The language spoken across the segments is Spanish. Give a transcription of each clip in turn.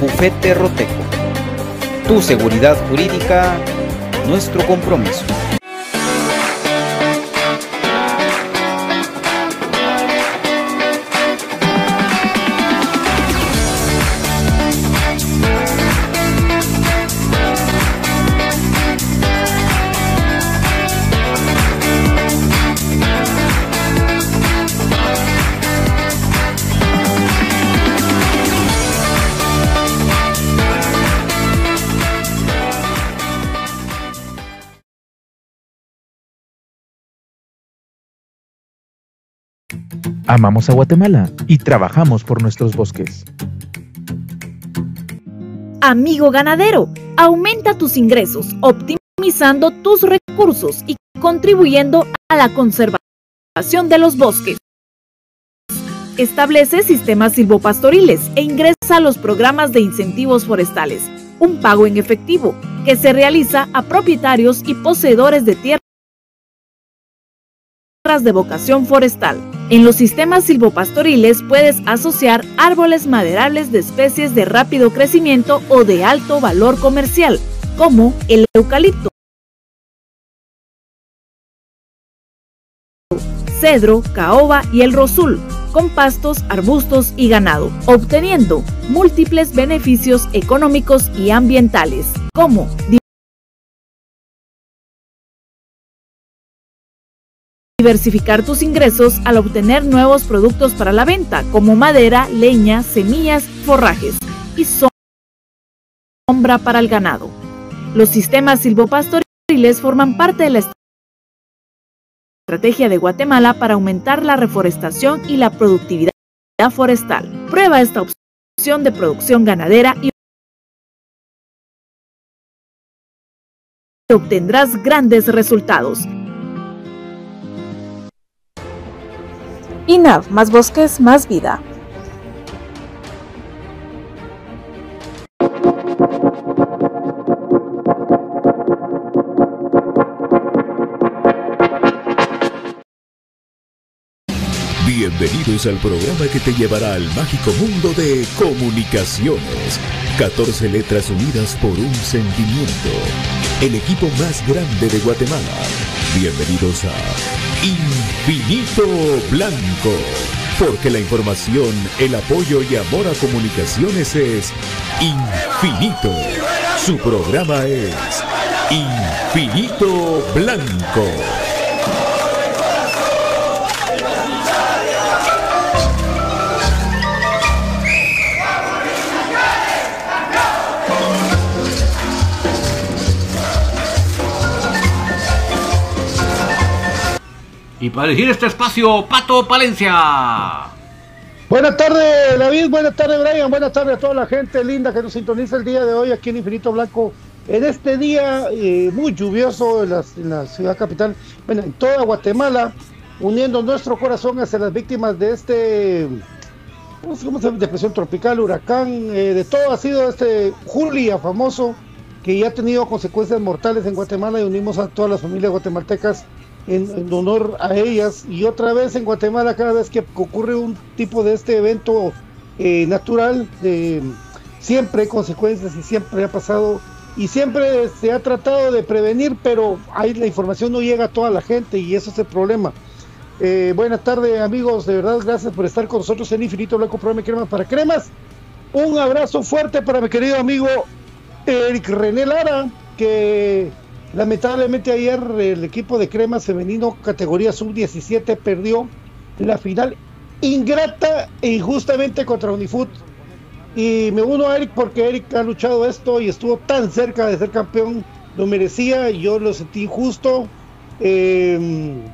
Bufete Roteco. Tu seguridad jurídica, nuestro compromiso. Amamos a Guatemala y trabajamos por nuestros bosques. Amigo ganadero, aumenta tus ingresos optimizando tus recursos y contribuyendo a la conservación de los bosques. Establece sistemas silvopastoriles e ingresa a los programas de incentivos forestales, un pago en efectivo que se realiza a propietarios y poseedores de tierras de vocación forestal. En los sistemas silvopastoriles puedes asociar árboles maderables de especies de rápido crecimiento o de alto valor comercial, como el eucalipto, cedro, caoba y el rosul, con pastos, arbustos y ganado, obteniendo múltiples beneficios económicos y ambientales, como diversificar tus ingresos al obtener nuevos productos para la venta, como madera, leña, semillas, forrajes y sombra para el ganado. Los sistemas silvopastoriles forman parte de la estrategia de Guatemala para aumentar la reforestación y la productividad forestal. Prueba esta opción de producción ganadera y obtendrás grandes resultados. INAV, más bosques, más vida. Bienvenidos al programa que te llevará al mágico mundo de comunicaciones. 14 letras unidas por un sentimiento. El equipo más grande de Guatemala. Bienvenidos a Infinito Blanco. Porque la información, el apoyo y amor a comunicaciones es infinito. Su programa es Infinito Blanco. Y para elegir este espacio, Pato Palencia. Buenas tardes, David. Buenas tardes, Brian. Buenas tardes a toda la gente linda que nos sintoniza el día de hoy aquí en Infinito Blanco. En este día eh, muy lluvioso en la, ciudad capital, bueno, en toda Guatemala, uniendo nuestro corazón hacia las víctimas de este, ¿cómo se llama? Depresión tropical, huracán, eh, de todo ha sido este Julia famoso, que ya ha tenido consecuencias mortales en Guatemala y unimos a todas las familias guatemaltecas en, honor a ellas. Y otra vez en Guatemala, cada vez que ocurre un tipo de este evento eh, natural, siempre hay consecuencias y siempre ha pasado y siempre se ha tratado de prevenir, pero ahí la información no llega a toda la gente y eso es el problema. Eh, buenas tardes amigos, de verdad gracias por estar con nosotros en Infinito Blanco Programa Cremas para Cremas. Un abrazo fuerte para mi querido amigo Eric René Lara, que Lamentablemente ayer el equipo de Cremas femenino categoría sub-17 perdió la final ingrata e injustamente contra Unifoot. Y me uno a Eric porque Eric ha luchado esto y estuvo tan cerca de ser campeón, lo merecía, y yo lo sentí injusto. Em,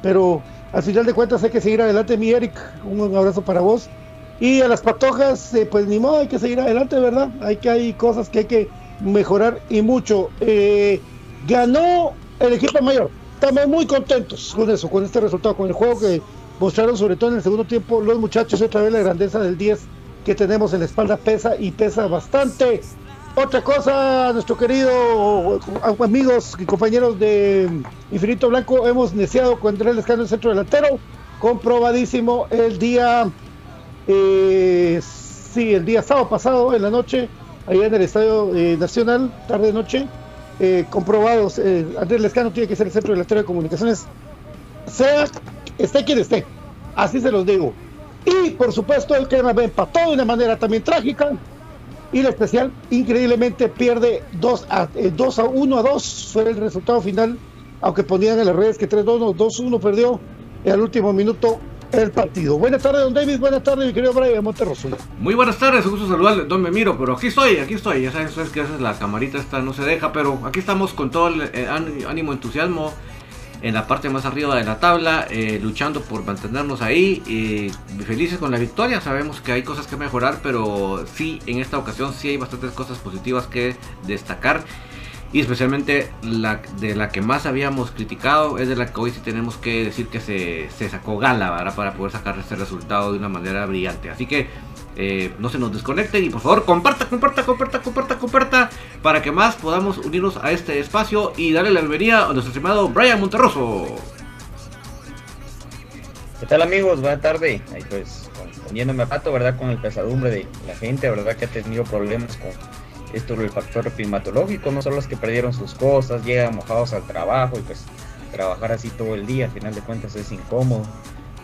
pero al final de cuentas hay que seguir adelante, mi Eric. Un abrazo para vos. Y a las patojas, eh, pues ni modo, hay que seguir adelante, ¿verdad? Hay que hay cosas que hay que mejorar y mucho. Eh, ganó el equipo mayor. Estamos muy contentos con eso, con este resultado, con el juego que mostraron sobre todo en el segundo tiempo los muchachos. Otra vez la grandeza del 10 que tenemos en la espalda pesa y pesa bastante. Otra cosa, nuestro querido amigos y compañeros de Infinito Blanco, hemos iniciado con Andrés Lescano, el centro delantero, comprobadísimo el día, eh, sí, el día sábado pasado en la noche, allá en el Estadio eh, Nacional, tarde-noche, eh, comprobados. Eh, Andrés Lescano tiene que ser el centro de la de comunicaciones, sea, esté quien esté. Así se los digo. Y por supuesto, el Crema B empató de una manera también trágica. Y la especial, increíblemente, pierde 2 a, 2 a 1 a 2. Fue el resultado final. Aunque ponían en las redes que 3-2, 2-1 perdió. En el último minuto el partido. Buenas tardes, don David. Buenas tardes, mi querido Brian Monterroso. Muy buenas tardes, un gusto saludarle, don Memiro. Pero aquí estoy, aquí estoy. Ya sabes, que a veces la camarita esta no se deja, pero aquí estamos con todo el eh, ánimo, entusiasmo en la parte más arriba de la tabla, eh, luchando por mantenernos ahí. y felices con la victoria. Sabemos que hay cosas que mejorar, pero sí, en esta ocasión sí hay bastantes cosas positivas que destacar y especialmente la de la que más habíamos criticado es de la que hoy sí tenemos que decir que se, sacó gala para poder sacar este resultado de una manera brillante. Así que eh, no se nos desconecten y por favor comparta, comparta, comparta, comparta, comparta para que más podamos unirnos a este espacio y darle la bienvenida a nuestro estimado Brian Monterroso. ¿Qué tal amigos? Buenas tardes. Ahí pues poniéndome a pato, ¿verdad? Con el pesadumbre de la gente, ¿verdad? Que ha tenido problemas con esto es el factor climatológico, no son los que perdieron sus cosas, llegan mojados al trabajo y pues trabajar así todo el día, al final de cuentas es incómodo.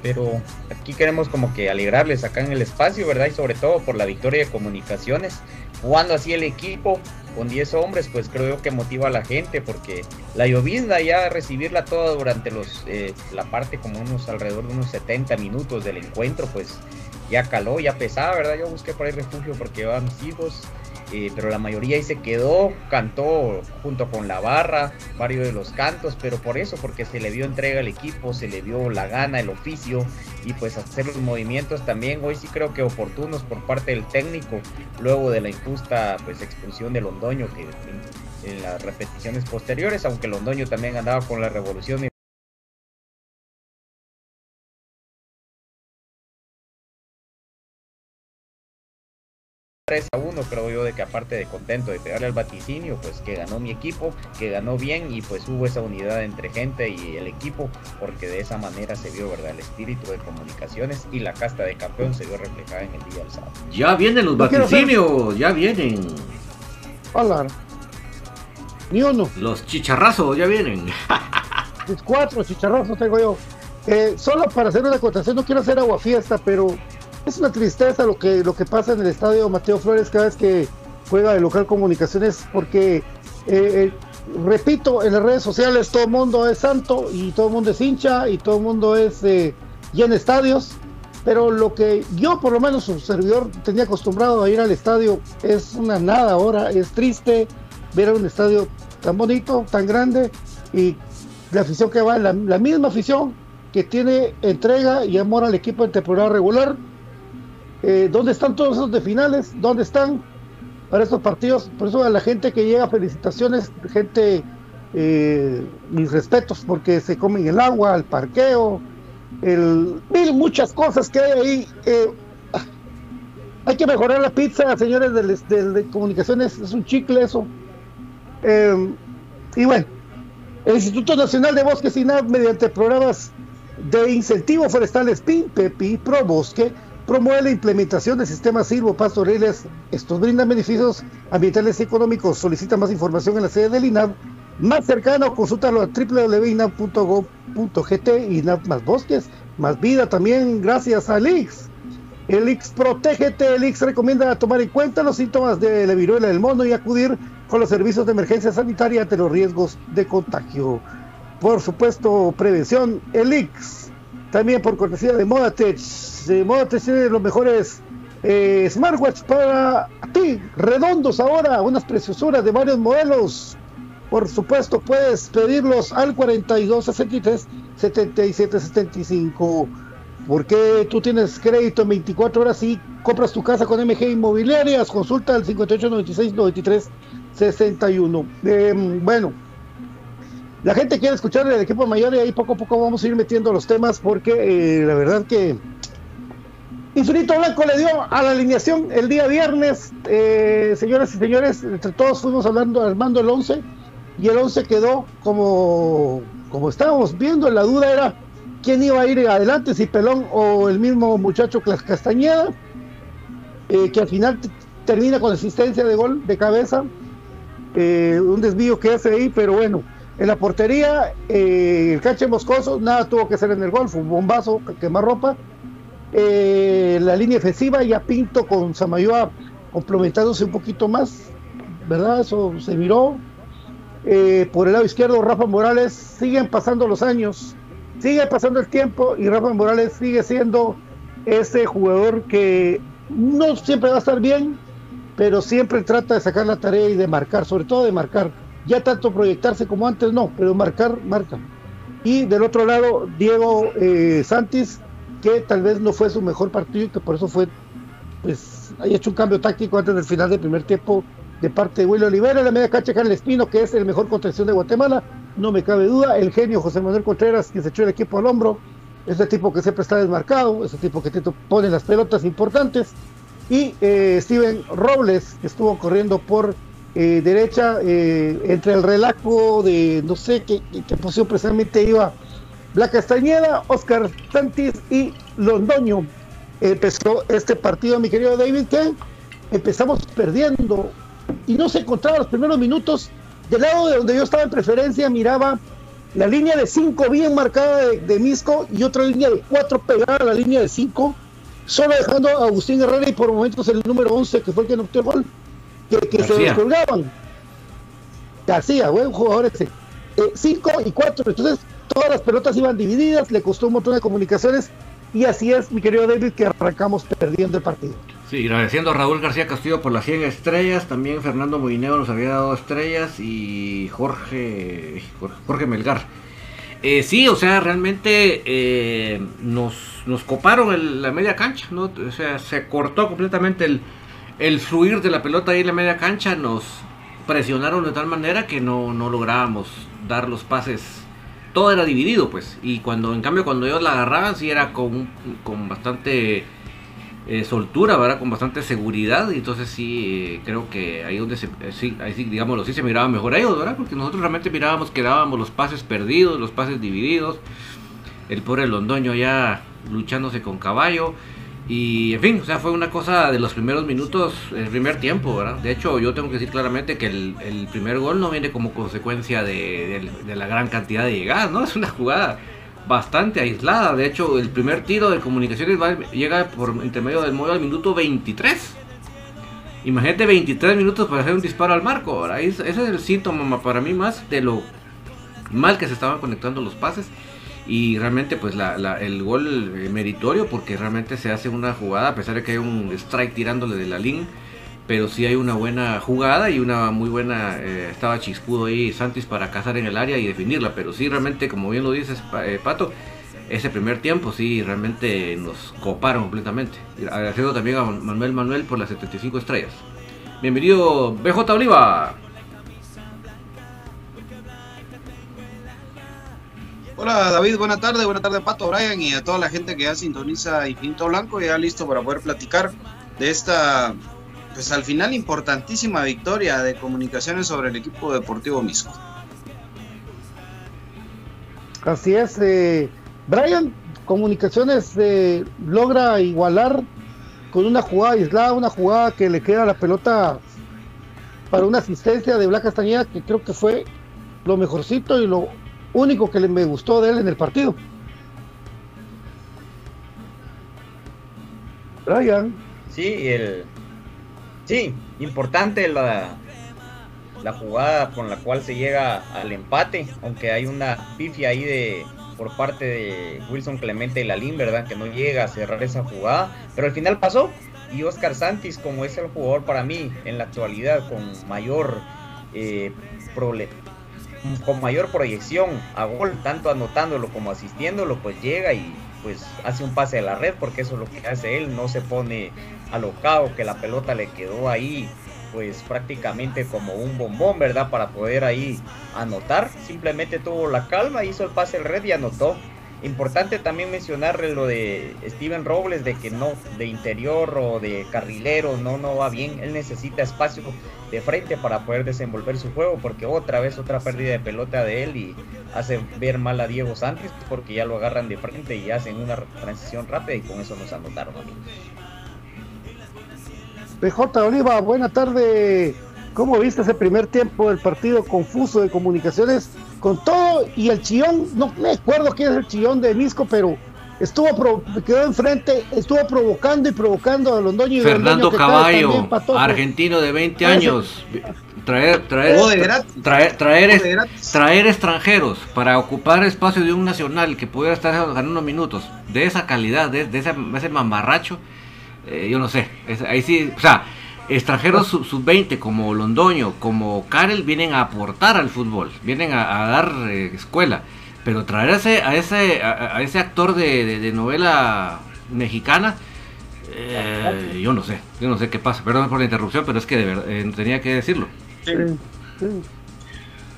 Pero aquí queremos como que alegrarles acá en el espacio, ¿verdad? Y sobre todo por la victoria de comunicaciones. Jugando así el equipo con 10 hombres, pues creo que motiva a la gente porque la llovizna ya recibirla toda durante los eh, la parte como unos alrededor de unos 70 minutos del encuentro, pues ya caló, ya pesaba, ¿verdad? Yo busqué por ahí refugio porque iban mis hijos eh, pero la mayoría ahí se quedó, cantó junto con la barra varios de los cantos, pero por eso, porque se le dio entrega al equipo, se le dio la gana, el oficio y pues hacer los movimientos también hoy sí creo que oportunos por parte del técnico, luego de la injusta pues expulsión de Londoño que en las repeticiones posteriores, aunque Londoño también andaba con la revolución. 3 a 1 creo yo de que aparte de contento de pegarle al vaticinio, pues que ganó mi equipo, que ganó bien y pues hubo esa unidad entre gente y el equipo, porque de esa manera se vio verdad el espíritu de comunicaciones y la casta de campeón se vio reflejada en el día del sábado. Ya vienen los vaticinios, ya vienen. Hola. Ni uno. Los chicharrazos, ya vienen. Mis cuatro chicharrazos tengo yo. Eh, solo para hacer una acotación, no quiero hacer agua fiesta, pero es una tristeza lo que, lo que pasa en el estadio Mateo Flores cada vez que juega el local comunicaciones, porque, eh, eh, repito, en las redes sociales todo el mundo es santo y todo el mundo es hincha y todo el mundo es eh, llena estadios, pero lo que yo por lo menos su servidor tenía acostumbrado a ir al estadio es una nada ahora, es triste ver un estadio tan bonito, tan grande y la afición que va, la, la misma afición que tiene entrega y amor al equipo en temporada regular. Eh, ¿Dónde están todos esos de finales? ¿Dónde están para estos partidos? Por eso a la gente que llega, felicitaciones, gente, eh, mis respetos, porque se comen el agua, el parqueo, el mil muchas cosas que hay ahí. Eh, hay que mejorar la pizza, señores de, comunicaciones, es un chicle eso. Eh, y bueno, el Instituto Nacional de Bosques INAB, mediante programas de incentivo forestal SPIN, PEPI y ProBosque, promueve la implementación de sistemas silvopastoriles. Estos brindan beneficios ambientales y económicos. Solicita más información en la sede del INAB más cercano, consúltalo a www.inab.gov.gt INAB más bosques, más vida también gracias a Lix. El Ix Protégete, el Ix recomienda tomar en cuenta los síntomas de la viruela del mono y acudir con los servicios de emergencia sanitaria ante los riesgos de contagio. Por supuesto, prevención, el Ix. También por cortesía de Modatech. Eh, Modatech tiene los mejores eh, smartwatch para ti, redondos ahora, unas preciosuras de varios modelos. Por supuesto, puedes pedirlos al 4263 7775. Porque tú tienes crédito en 24 horas y compras tu casa con MG Inmobiliarias. Consulta al 5896 93 61. Eh, bueno, la gente quiere escuchar el equipo mayor y ahí poco a poco vamos a ir metiendo los temas porque eh, la verdad que Infinito Blanco le dio a la alineación el día viernes. Eh, señoras y señores, entre todos fuimos hablando, armando el 11 y el 11 quedó como, como estábamos viendo. La duda era quién iba a ir adelante, si Pelón o el mismo muchacho Castañeda, eh, que al final termina con asistencia de gol de cabeza. Eh, un desvío que hace ahí, pero bueno, en la portería, el cache Moscoso, nada tuvo que hacer en el gol, fue un bombazo, quemar ropa. Eh, la línea ofensiva ya Pinto con Samayoa complementándose un poquito más, ¿verdad? Eso se miró. Eh, por el lado izquierdo, Rafa Morales, siguen pasando los años, sigue pasando el tiempo y Rafa Morales sigue siendo ese jugador que no siempre va a estar bien, pero siempre trata de sacar la tarea y de marcar, sobre todo de marcar. Ya tanto proyectarse como antes, no, pero marcar, marca. Y del otro lado, Diego eh, Santis, que tal vez no fue su mejor partido y que por eso fue, pues, haya hecho un cambio táctico antes del final del primer tiempo de parte de Willy Olivera, la media cancha Carlos Espino, que es el mejor contención de Guatemala, no me cabe duda, el genio José Manuel Contreras, que se echó el equipo al hombro, ese tipo que siempre está desmarcado, ese tipo que te pone las pelotas importantes, y eh, Steven Robles, que estuvo corriendo por eh, derecha, eh, entre el relajo de no sé qué- qué posición precisamente iba la Castañeda, Oscar Santis y Londoño. Empezó este partido, mi querido David, que empezamos perdiendo y no se encontraba los primeros minutos. Del lado de donde yo estaba en preferencia, miraba la línea de 5 bien marcada de, de Misco y otra línea de 4 pegada a la línea de 5, solo dejando a Agustín Herrera y por momentos el número 11, que fue el que anotó el gol, que, que se descolgaban. García, buen jugador ese. 5 y 4, entonces todas las pelotas iban divididas, le costó un montón de comunicaciones y así es, mi querido David, que arrancamos perdiendo el partido. Sí, agradeciendo a Raúl García Castillo por las 100 estrellas, también Fernando Moineo nos había dado estrellas y Jorge Jorge, Melgar. Eh, sí, o sea, realmente eh, nos, nos coparon la media cancha, ¿no? O sea, se cortó completamente el, el fluir de la pelota ahí en la media cancha, nos presionaron de tal manera que no, no lográbamos dar los pases. Todo era dividido, pues. Y cuando, en cambio, cuando ellos la agarraban, sí era con, con bastante eh, soltura, ¿verdad? Con bastante seguridad. Y entonces sí, eh, creo que ahí donde se, eh, sí, ahí sí, digámoslo, sí se miraba mejor a ellos, ¿verdad? Porque nosotros realmente mirábamos que dábamos los pases perdidos, los pases divididos. El pobre Londoño ya luchándose con caballo. Y en fin, o sea, fue una cosa de los primeros minutos, el primer tiempo, ¿verdad? De hecho, yo tengo que decir claramente que el, el primer gol no viene como consecuencia de, de- la gran cantidad de llegadas, ¿no? Es una jugada bastante aislada. De hecho, el primer tiro de comunicaciones va- llega por intermedio del modo al minuto 23. Imagínate 23 minutos para hacer un disparo al marco, ¿verdad? Es- Ese es el síntoma para mí más de lo mal que se estaban conectando los pases y realmente pues la, la- el gol eh, meritorio porque realmente se hace una jugada a pesar de que hay un strike tirándole de la línea pero sí hay una buena jugada y una muy buena eh, estaba chispudo ahí Santis para cazar en el área y definirla pero sí realmente como bien lo dices eh, Pato ese primer tiempo sí realmente nos coparon completamente. Agradeciendo también a Manuel Manuel por las 75 estrellas. Bienvenido BJ Oliva Hola David, buena tarde, buena tarde Pato, Brian y a toda la gente que ya sintoniza Infinito Blanco, ya listo para poder platicar de esta, pues al final importantísima victoria de comunicaciones sobre el equipo deportivo Misco. Así es, eh, Brian, Comunicaciones eh, logra igualar con una jugada aislada, una jugada que le queda la pelota para una asistencia de Blas Castañeda, que creo que fue lo mejorcito y lo único que me gustó de él en el partido. Brian. Sí, el. Sí, importante la, la jugada con la cual se llega al empate, aunque hay una pifia ahí de por parte de Wilson Clemente y Lalín, ¿verdad? Que no llega a cerrar esa jugada, pero al final pasó y Oscar Santis, como es el jugador para mí en la actualidad con mayor eh, prole- con mayor proyección a gol, tanto anotándolo como asistiéndolo, pues llega y pues hace un pase a la red, porque eso es lo que hace él, no se pone alocado, que la pelota le quedó ahí pues prácticamente como un bombón, ¿verdad? Para poder ahí anotar, simplemente tuvo la calma, hizo el pase al red y anotó. Importante también mencionar lo de Steven Robles, de que no, de interior o de carrilero, no, no va bien. Él necesita espacio de frente para poder desenvolver su juego, porque otra vez otra pérdida de pelota de él y hace ver mal a Diego Sánchez, porque ya lo agarran de frente y hacen una transición rápida y con eso nos anotaron. PJ Oliva, buena tarde. ¿Cómo viste ese primer tiempo del partido confuso de comunicaciones con todo y el chillón? No me acuerdo quién es el chillón de Misco, pero estuvo pro- quedó enfrente, estuvo provocando y provocando a Londoño y Fernando Londoño Caballo, argentino de 20 Ese- años. Traer, traer, traer, traer, traer extranjeros para ocupar espacio de un nacional que pudiera estar ganando minutos de esa calidad, de, de ese, ese mamarracho, eh, yo no sé. es- ahí sí, o sea, extranjeros sub- sub-20 como Londoño, como Karel, vienen a aportar al fútbol, vienen a, a dar eh, escuela. Pero traer a ese, a ese, a, ese actor de, de- novela mexicana, eh, yo no sé, yo no sé qué pasa. Perdón por la interrupción, pero es que de verdad, eh, tenía que decirlo.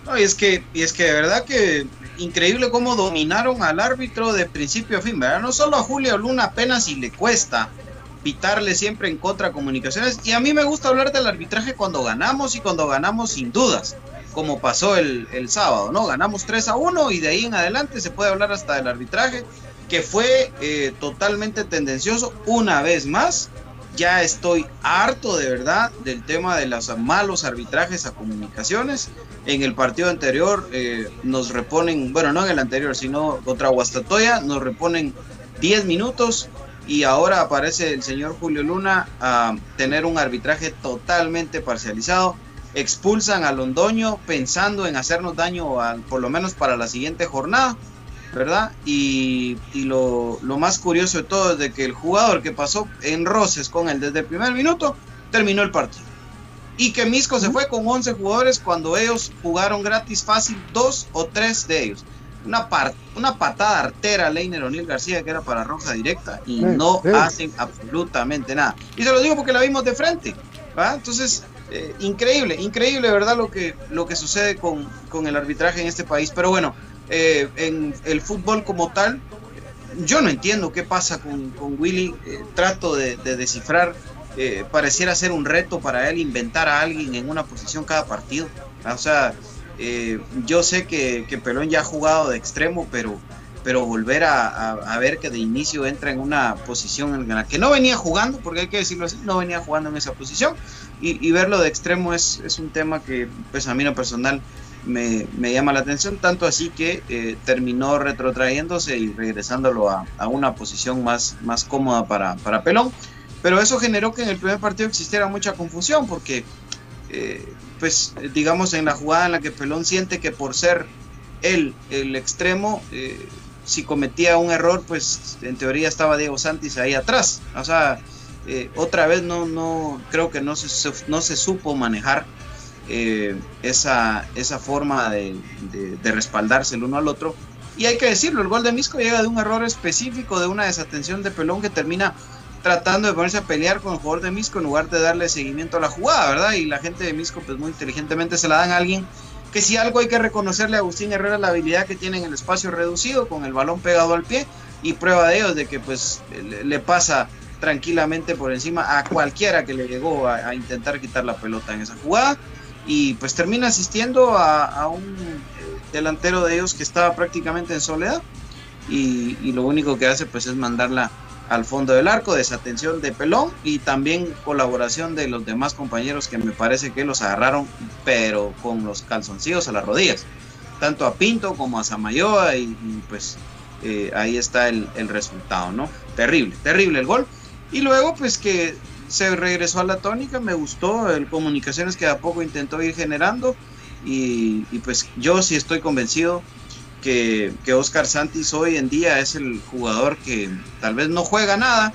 No, y es que, y es que de verdad que increíble cómo dominaron al árbitro de principio a fin. No solo a Julio Luna apenas si le cuesta pitarle siempre en contra a comunicaciones. Y a mí me gusta hablar del arbitraje cuando ganamos y cuando ganamos sin dudas, como pasó el, el sábado, ¿no? Ganamos 3 a 1 y de ahí en adelante se puede hablar hasta del arbitraje, que fue eh, totalmente tendencioso una vez más. Ya estoy harto de verdad del tema de los malos arbitrajes a comunicaciones. En el partido anterior eh, nos reponen, bueno, no en el anterior, sino contra Guastatoya, nos reponen 10 minutos y ahora aparece el señor Julio Luna a tener un arbitraje totalmente parcializado. Expulsan a Londoño pensando en hacernos daño, a- por lo menos para la siguiente jornada, ¿verdad? Y, y lo, lo más curioso de todo es de que el jugador que pasó en roces con él desde el primer minuto terminó el partido. Y que Misco se fue con 11 jugadores cuando ellos jugaron gratis fácil, dos o tres de ellos. Una, par- una patada artera a Leiner O'Neill García que era para roja directa y Sí, no sí. hacen absolutamente nada. Y se lo digo porque la vimos de frente. ¿va? Entonces, eh, increíble, increíble, ¿verdad? Lo que, lo que sucede con, con el arbitraje en este país. Pero bueno, eh, en el fútbol como tal, yo no entiendo qué pasa con, con Willy. eh, trato de, de descifrar. pareciera ser un reto para él inventar a alguien en una posición cada partido. O sea, eh, yo sé que, que Pelón ya ha jugado de extremo, pero, pero volver a, a- a ver que de inicio entra en una posición en la que no venía jugando, porque hay que decirlo así, no venía jugando en esa posición, y, y verlo de extremo es, es un tema que pues a mí en lo personal me, me llama la atención, tanto así que eh, terminó retrotrayéndose y regresándolo a, a una posición más, más cómoda para, para Pelón. Pero eso generó que en el primer partido existiera mucha confusión, porque, eh, pues, digamos, en la jugada en la que Pelón siente que por ser él el extremo, eh, si cometía un error, pues en teoría estaba Diego Santis ahí atrás. O sea, eh, otra vez no, no, creo que no se, no se supo manejar eh, esa, esa forma de, de- de respaldarse el uno al otro. Y hay que decirlo, el gol de Misco llega de un error específico, de una desatención de Pelón que termina tratando de ponerse a pelear con el jugador de Misco en lugar de darle seguimiento a la jugada, ¿verdad? Y la gente de Misco pues muy inteligentemente se la dan a alguien que si algo hay que reconocerle a Agustín Herrera la habilidad que tiene en el espacio reducido con el balón pegado al pie y prueba de ello de que pues le, pasa tranquilamente por encima a cualquiera que le llegó a, intentar quitar la pelota en esa jugada y pues termina asistiendo a, a un eh, delantero de ellos que estaba prácticamente en soledad y, y lo único que hace pues es mandarla al fondo del arco, desatención de Pelón y también colaboración de los demás compañeros que me parece que los agarraron, pero con los calzoncillos a las rodillas, tanto a Pinto como a Samayoa y, pues eh, ahí está el, el resultado, ¿no? Terrible, terrible el gol. Y luego pues que se regresó a la tónica, me gustó el comunicaciones que a poco intentó ir generando y, y pues yo sí estoy convencido que, que Oscar Santis hoy en día es el jugador que tal vez no juega nada,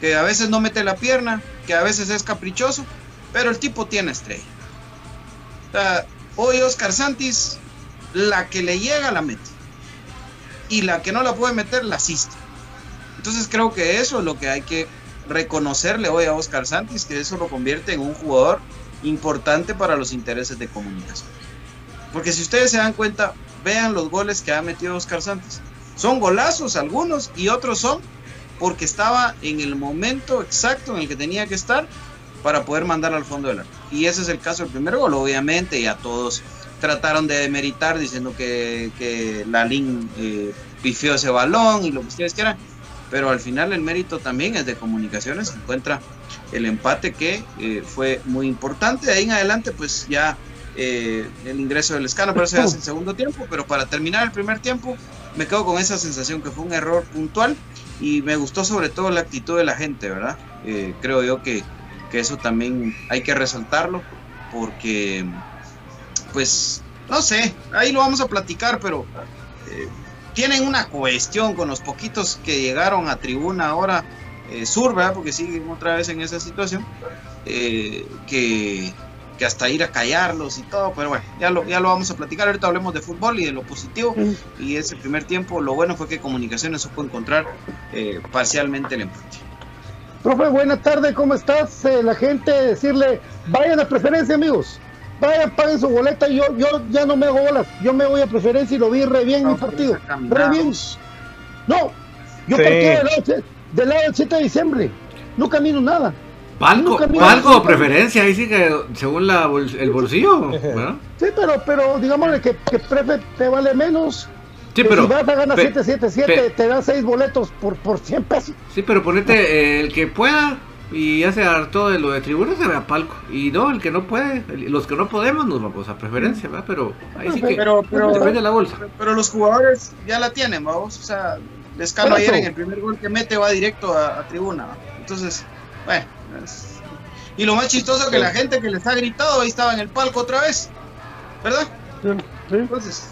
que a veces no mete la pierna, que a veces es caprichoso, pero el tipo tiene estrella. Hoy Oscar Santis, la que le llega la mete. Y la que no la puede meter la asiste. Entonces creo que eso es lo que hay que reconocerle hoy a Oscar Santis, que eso lo convierte en un jugador importante para los intereses de comunicación. Porque si ustedes se dan cuenta, vean los goles que ha metido Oscar Santos. Son golazos algunos y otros son porque estaba en el momento exacto en el que tenía que estar para poder mandar al fondo del arco. Y ese es el caso del primer gol, obviamente, ya todos trataron de demeritar diciendo que, que Lalín eh, pifió ese balón y lo que ustedes quieran, pero al final el mérito también es de comunicaciones, encuentra el empate que eh, fue muy importante, de ahí en adelante pues ya eh, el ingreso del escano, pero se hace el segundo tiempo, pero para terminar el primer tiempo me quedo con esa sensación que fue un error puntual y me gustó sobre todo la actitud de la gente, ¿verdad? Eh, creo yo que, que, eso también hay que resaltarlo porque, pues, no sé, ahí lo vamos a platicar, pero eh, tienen una cuestión con los poquitos que llegaron a tribuna ahora eh, sur, ¿verdad? Porque siguen otra vez en esa situación, eh, que que hasta ir a callarlos y todo, pero bueno, ya lo, ya lo vamos a platicar. Ahorita hablemos de fútbol y de lo positivo. Y ese primer tiempo, lo bueno fue que Comunicaciones supo encontrar eh, parcialmente el empate. Profe, buena tarde, ¿cómo estás? Eh, la gente, decirle, vayan a preferencia, amigos. Vayan, paguen su boleta. Yo, yo ya no me hago bolas. Yo me voy a preferencia y lo vi re bien no, mi partido. Re bien. No, yo sí. partí del lado, del lado del 7 de diciembre. No camino nada. Palco, palco o preferencia, ahí sí que según la bol, el bolsillo. ¿verdad? Sí, pero, pero digámosle que, que prefe te vale menos. Sí, pero, si vas a ganar 777, te dan 6 boletos por, por 100 pesos. Sí, pero ponete eh, el que pueda y hace todo de lo de tribuna se ve a palco. Y no, el que no puede, el, los que no podemos nos vamos a preferencia, ¿verdad? Pero ahí sí que pero, pero, depende de la bolsa. Pero, pero, los jugadores ya la tienen, vamos. O sea, Descalo ayer en el primer gol que mete va directo a, a tribuna. Entonces, bueno. Y lo más chistoso que la gente que les ha gritado ahí estaba en el palco otra vez, ¿verdad? Sí, sí. Entonces,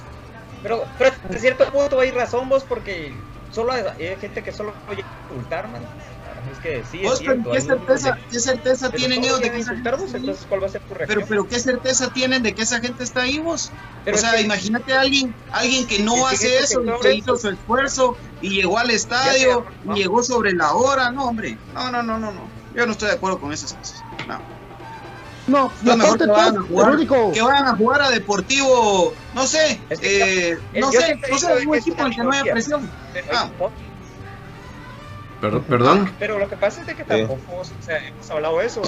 pero, pero de cierto punto hay razón vos porque solo hay, hay gente que solo oye insultar, man. Es que sí, ¿Vos, es cierto, ¿qué, certeza, ¿Qué certeza tienen ellos de que insultarnos? Entonces, ¿cuál va a ser tu reacción? Pero, pero ¿qué certeza tienen de que esa gente está ahí vos? Pero o sea, que, imagínate a alguien, alguien que no hace eso, que, que hizo su esfuerzo y llegó al estadio, y llegó sobre la hora, no, hombre, no, no, no, no, no. Yo no estoy de acuerdo con esas cosas. No. No, Lo mejor que vayan a todo, jugar, único. que vayan a jugar a Deportivo, no sé, Es que eh, no sé, no sé, de un que es equipo en el que no haya presión. Pero, Ah. Perdón, perdón. pero lo que pasa es de que tampoco o sea, hemos hablado de eso.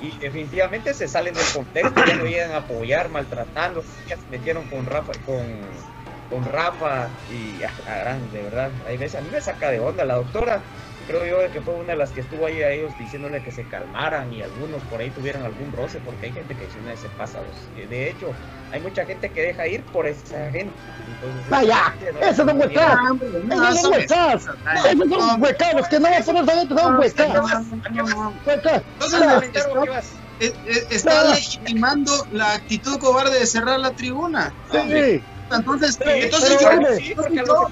Y definitivamente se salen del contexto, ya no llegan a apoyar, maltratando, ya se metieron con Rafa, con, con Rafa y a, de verdad, hay veces a mí me saca de onda la doctora, creo yo que fue una de las que estuvo ahí a ellos diciéndole que se calmaran y algunos por ahí tuvieran algún roce, porque hay gente que si una vez se pasa, los- de hecho, hay mucha gente que deja ir por esa gente. Entonces, Vaya, ¿no? esos son huecas. no, Esos son son- huecas. Esos son huecas. Los que no van a poner gente son huecas. Huecas. Entonces, Ah, está, es- es- está legitimando la actitud cobarde de cerrar la tribuna. Sí. Entonces, entonces yo,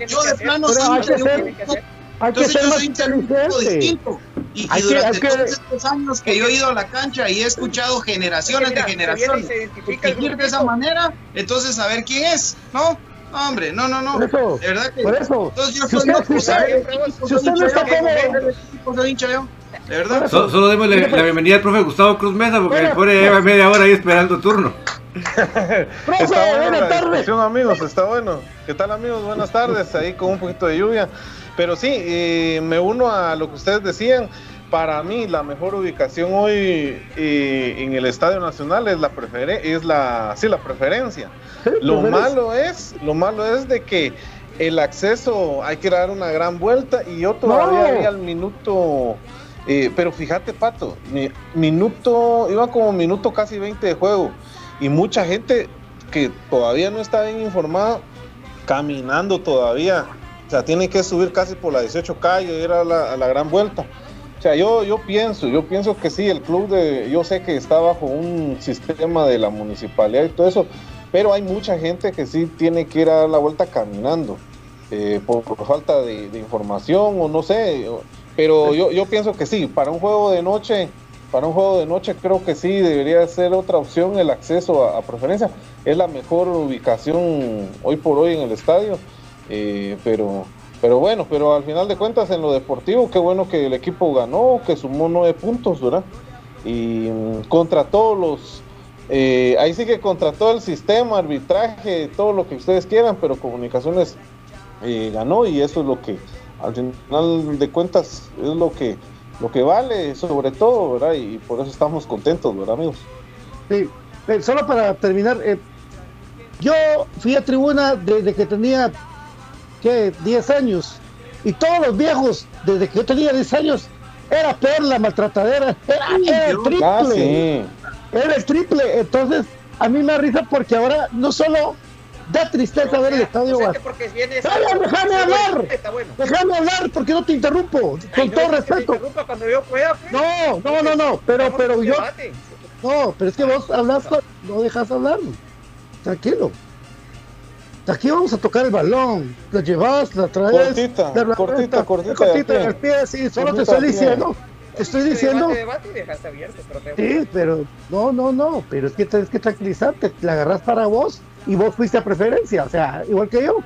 yo, de plano hay hincha que ser- entonces más soy hincha de un equipo inteligente. distinto. Y, y durante hay que- todos estos años que yo he ido a la cancha y he escuchado generaciones Mira, de generaciones se identifica el exigir de esa manera, entonces saber quién es, ¿no? No, hombre, no, no, no. Por eso, de verdad que. por eso. Entonces yo Si soy usted- usted- ¿sabe? ¿De qué si equipo usted soy no está ¿De verdad. So- solo démosle la bienvenida al profe Gustavo Cruz Mesa porque pobre lleva media hora ahí esperando turno. Profe, Está buena buenas la tardes. amigos, está bueno. ¿Qué tal, amigos? Buenas tardes, ahí con un poquito de lluvia. Pero sí, eh, me uno a lo que ustedes decían. Para mí, la mejor ubicación hoy eh, en el Estadio Nacional es la es la, sí, la preferencia. Lo malo es, lo malo es de que el acceso hay que dar una gran vuelta y yo todavía No. al minuto, eh, pero fíjate, Pato, mi- minuto, iba como minuto casi 20 de juego y mucha gente que todavía no está bien informada, caminando todavía, o sea, tiene que subir casi por la 18 calle, ir a la, a la gran vuelta. O sea, yo, yo pienso, yo pienso que sí, el club de, yo sé que está bajo un sistema de la municipalidad y todo eso, pero hay mucha gente que sí tiene que ir a dar la vuelta caminando, eh, por, por falta de, de información o no sé, pero yo, yo pienso que sí, para un juego de noche, para un juego de noche creo que sí debería ser otra opción el acceso a, preferencia, es la mejor ubicación hoy por hoy en el estadio, eh, pero pero bueno, pero al final de cuentas en lo deportivo, qué bueno que el equipo ganó, que sumó nueve puntos, ¿verdad? Y mm, contra todos los, eh, ahí sí que contra todo el sistema, arbitraje, todo lo que ustedes quieran, pero comunicaciones eh, ganó y eso es lo que al final de cuentas es lo que lo que vale sobre todo, ¿verdad? Y por eso estamos contentos, ¿verdad, amigos? Sí, eh, solo para terminar, eh, yo fui a tribuna desde que tenía, ¿qué? 10 años. Y todos los viejos, desde que yo tenía 10 años, era peor la maltratadera. Era, era el triple. Ah, sí. Era el triple. Entonces, a mí me da risa porque ahora no solo da tristeza ver el estadio O sea, vacío. que porque viene Déjame, déjame hablar. Está bueno. Déjame hablar porque no te interrumpo. Ay, Con no todo te respeto. interrumpa cuando yo pueda. pues. No, no, no, no. Pero, pero yo. debate. No, pero es que vos hablas, no dejas hablar. Tranquilo. Aquí vamos a tocar el balón. La llevas, la traes. Cortita, la cortita, cortita cortita de del pie. pie, sí, solo te estoy de pie. diciendo. Estoy diciendo. Debate, debate y dejaste abierto, pero te- Sí, pero no, no, no. Pero es que tienes que tranquilizarte. La agarras para vos y vos fuiste a preferencia. O sea, igual que yo.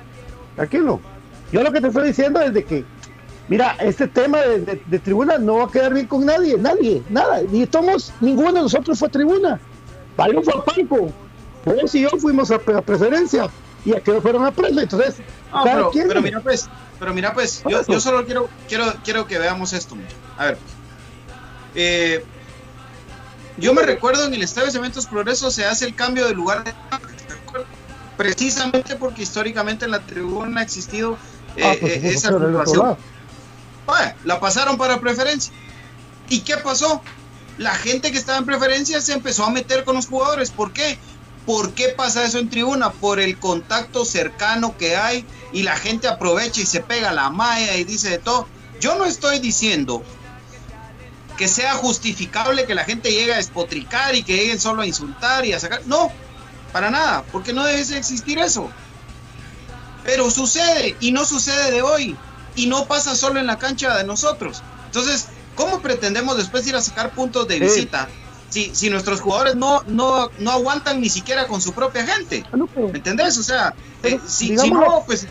Tranquilo. Yo lo que te estoy diciendo es de que, mira, este tema de, de- de tribuna no va a quedar bien con nadie. Nadie, nada. Ni tomos, ninguno de nosotros fue a tribuna. Valió fue al palco. Vos y yo fuimos a, a preferencia. Y aquellos fueron a prensa. Entonces, No, pero, pero mira pues, pero mira pues, yo, solo quiero, quiero, quiero que veamos esto. A ver, eh, yo me recuerdo en el Estadio de Cementos Progreso se hace el cambio de lugar de precisamente porque históricamente en la tribuna ha existido eh, Ah, pues, eh, pues, esa situación. lado. Bueno, la pasaron para preferencia. ¿Y qué pasó? La gente que estaba en preferencia se empezó a meter con los jugadores. ¿Por qué? ¿Por qué pasa eso en tribuna? Por el contacto cercano que hay y la gente aprovecha y se pega la malla y dice de todo. Yo no estoy diciendo que sea justificable que la gente llegue a despotricar y que lleguen solo a insultar y a sacar. No, para nada, porque no debe existir eso. Pero sucede y no sucede de hoy y no pasa solo en la cancha de nosotros. Entonces, ¿cómo pretendemos después ir a sacar puntos de Sí. visita si, si nuestros jugadores no, no, no aguantan ni siquiera con su propia gente? Ah, ¿Me entendés? O sea, eh, si, si no, pues...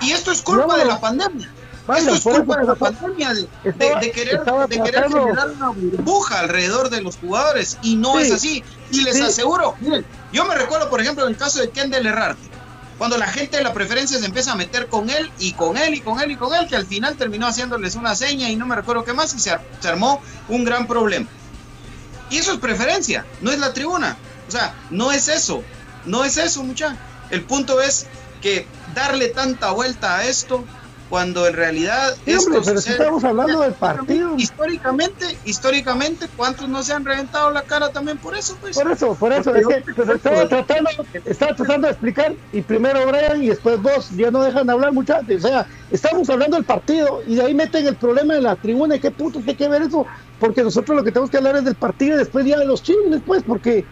Y esto es culpa de la pandemia. Esto es culpa de la pandemia, de, de- estaba- de querer, de querer generar una burbuja alrededor de los jugadores y no Sí. es así. Y les Sí. aseguro, miren, yo me recuerdo, por ejemplo, en el caso de Kendall Herrarte, cuando la gente de la preferencia se empieza a meter con él y con él y con él y con él, que al final terminó haciéndoles una seña y no me recuerdo qué más y se, ar- se armó un gran problema. Y eso es preferencia, no es la tribuna. O sea, no es eso, no es eso, mucha. El punto es que darle tanta vuelta a esto cuando en realidad Sí, hombre, pero si estamos hablando del partido. Históricamente, históricamente, ¿cuántos no se han reventado la cara también por eso? Pues? Por eso, por eso, es que pero estaba tratando, estaba tratando de explicar, y primero Brian y después vos, ya no dejan de hablar muchachos, o sea, estamos hablando del partido y de ahí meten el problema de la tribuna, y qué puto tiene que ver eso, porque nosotros lo que tenemos que hablar es del partido y después ya de los chismes, pues, porque,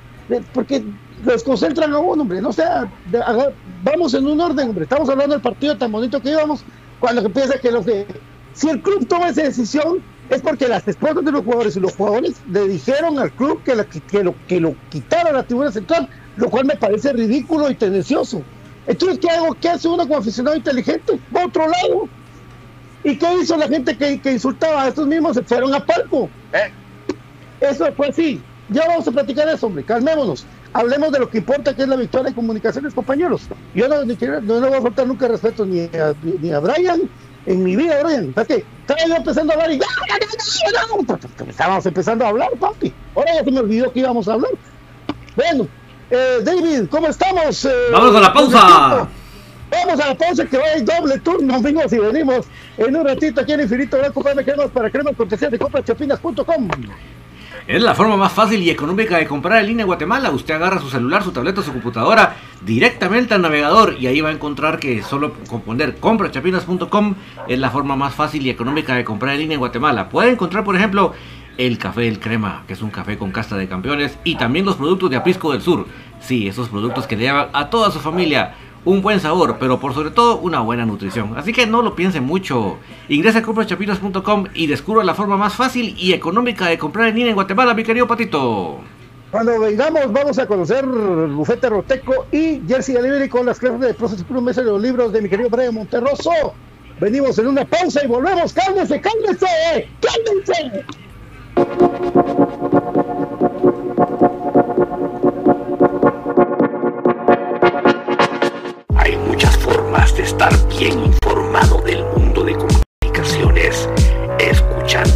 porque los concentran a uno, hombre, no sea, de- vamos en un orden, hombre, estamos hablando del partido tan bonito que íbamos, cuando que piensa que los de, si el club toma esa decisión, es porque las esposas de los jugadores y los jugadores le dijeron al club que, la- que lo, que lo quitara la tribuna central, lo cual me parece ridículo y tendencioso. Entonces, ¿qué hago? ¿Qué hace uno como aficionado inteligente? Va a otro lado. ¿Y qué hizo la gente que, que insultaba a estos mismos? Se fueron a palco. Eh, Eso fue así. Ya vamos a platicar eso, hombre. Calmémonos. Hablemos de lo que importa, que es la victoria de comunicaciones, compañeros. Yo no, ni no le voy a faltar nunca respeto ni a, ni a Brian, en mi vida, Brian. ¿Sabes qué? Estaba yo empezando a hablar y... Estábamos empezando a hablar, papi. Ahora ya se me olvidó que íbamos a hablar. Bueno, eh, David, ¿cómo estamos? Eh, Vamos a la pausa. el. Vamos a la pausa que va ir doble turno, amigos, y venimos en un ratito aquí en Infinito Blanco para cremas para cremas cortesía de comprachapinas.com. Es la forma más fácil y económica de comprar en línea en Guatemala. Usted agarra su celular, su tableta, su computadora directamente al navegador y ahí va a encontrar que solo con poner comprachapinas.com es la forma más fácil y económica de comprar en línea en Guatemala. Puede encontrar, por ejemplo, el café del crema, que es un café con casta de campeones, y también los productos de Aprisco del Sur. Sí, esos productos que le llevan a toda su familia un buen sabor, pero por sobre todo una buena nutrición. Así que no lo piense mucho. Ingresa a comprachapinas.com y descubra la forma más fácil y económica de comprar en línea en Guatemala, mi querido Patito. Cuando vengamos vamos a conocer bufete roteco y Jersey Delivery con las clases de proceso por un mes de los libros de mi querido Brian Monterroso. Venimos en una pausa y volvemos. ¡Cálmense, cálmense! ¡Cálmense! De estar bien informado del mundo de comunicaciones escuchando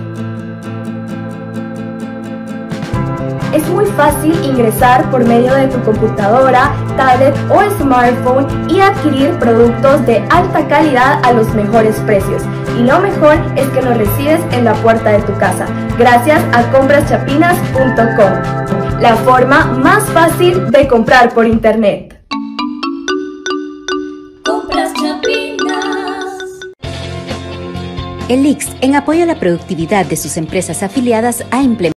Es muy fácil ingresar por medio de tu computadora, tablet o smartphone y adquirir productos de alta calidad a los mejores precios. Y lo mejor es que los recibes en la puerta de tu casa, gracias a compraschapinas.com, la forma más fácil de comprar por internet. Compras Chapinas. El IX, en apoyo a la productividad de sus empresas afiliadas, ha implementado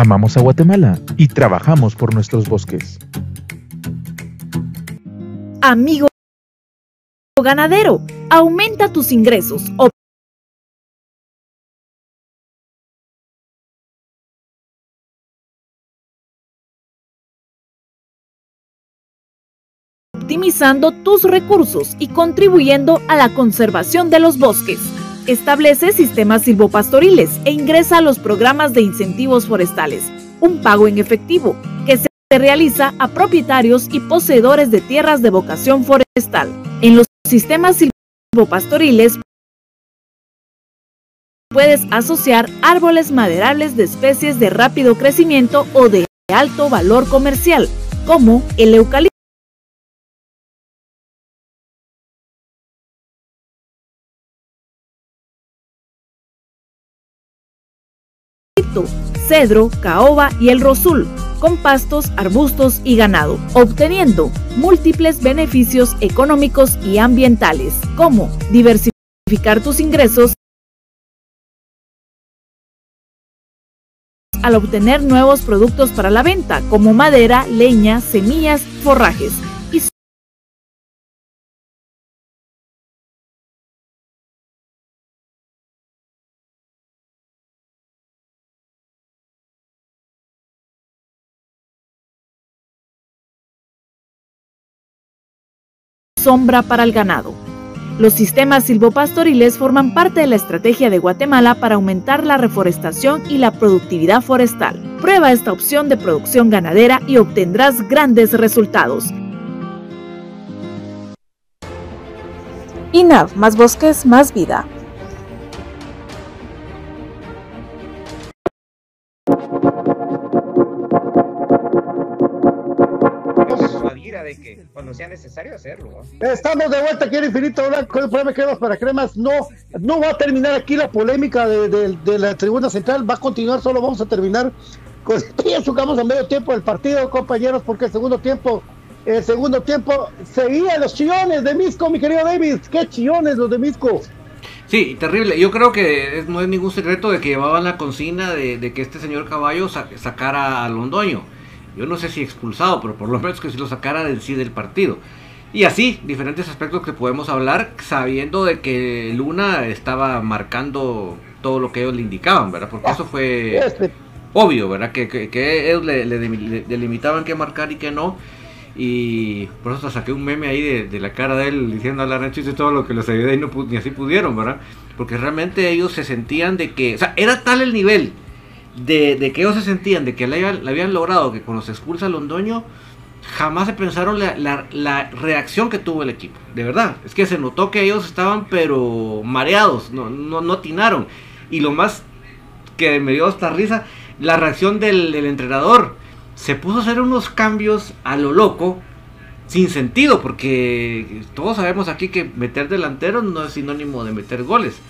Amamos a Guatemala y trabajamos por nuestros bosques. Amigo ganadero, aumenta tus ingresos. optimizando tus recursos y contribuyendo a la conservación de los bosques. Establece sistemas silvopastoriles e ingresa a los programas de incentivos forestales, un pago en efectivo que se realiza a propietarios y poseedores de tierras de vocación forestal. En los sistemas silvopastoriles puedes asociar árboles maderables de especies de rápido crecimiento o de alto valor comercial, como el eucalipto. Cedro, caoba y el rosul, con pastos, arbustos y ganado, obteniendo múltiples beneficios económicos y ambientales, como diversificar tus ingresos al obtener nuevos productos para la venta, como madera, leña, semillas, forrajes, sombra para el ganado. Los sistemas silvopastoriles forman parte de la estrategia de Guatemala para aumentar la reforestación y la productividad forestal. Prueba esta opción de producción ganadera y obtendrás grandes resultados. INAV, más bosques, más vida. de que cuando sea necesario hacerlo. Estamos de vuelta aquí en Infinito Blanco, el programa Cremas para Cremas. No, no va a terminar aquí la polémica de, de, de la tribuna central, va a continuar, solo vamos a terminar con ya jugamos a medio tiempo del partido, compañeros, porque el segundo tiempo, el segundo tiempo seguían los chillones de Misco, mi querido David. Qué chillones los de Misco. Sí, terrible. Yo creo que no es ningún secreto de que llevaban la consigna de, de que este señor Caballo sacara a Londoño yo no sé si expulsado, pero por lo menos que si lo sacara del sí del partido. Y así, diferentes aspectos que podemos hablar, sabiendo de que Luna estaba marcando todo lo que ellos le indicaban, ¿verdad? Porque eso fue este. obvio, ¿verdad? Que, que, ellos le, delimitaban qué marcar y qué no. Y por eso saqué un meme ahí de, la cara de él diciendo a la y todo lo que les ayudé y no, ni así pudieron, ¿verdad? Porque realmente ellos se sentían de que, o sea, era tal el nivel de, que ellos se sentían de que le habían, logrado que cuando se expulsa a Londoño, jamás se pensaron la, reacción que tuvo el equipo. De verdad, es que se notó que ellos estaban pero mareados, no, no, no atinaron. Y lo más que me dio esta risa, la reacción del, entrenador. Se puso a hacer unos cambios a lo loco, sin sentido, porque todos sabemos aquí que meter delanteros no es sinónimo de meter goles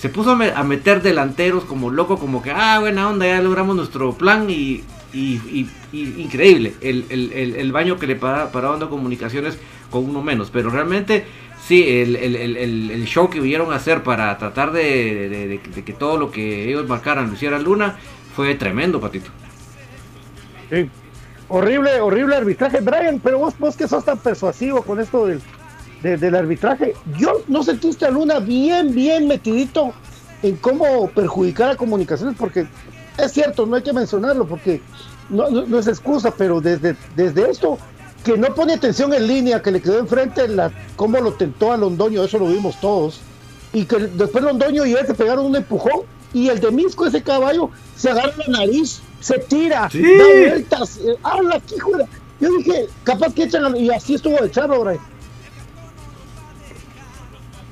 se puso a, meter delanteros como loco, como que, ah, buena onda, ya logramos nuestro plan y, increíble el, baño que le para, dando comunicaciones con uno menos. Pero realmente, sí, el, show que vieron hacer para tratar de, que todo lo que ellos marcaran lo hiciera Luna fue tremendo, Patito. Sí. Horrible, horrible arbitraje, Brian, pero vos, vos que sos tan persuasivo con esto del, de- del arbitraje, yo no sentiste a Luna bien, bien metidito en cómo perjudicar a comunicaciones, porque es cierto, no hay que mencionarlo, porque no, no- no es excusa, pero desde, desde esto, que no pone atención en línea, que le quedó enfrente, la, cómo lo tentó a Londoño, eso lo vimos todos, y que después Londoño y él se pegaron un empujón, y el de Misco, ese caballo, se agarra la nariz, se tira, Sí. da vueltas, eh, habla, la- Yo dije, capaz que echan, y así estuvo de charro, Brian.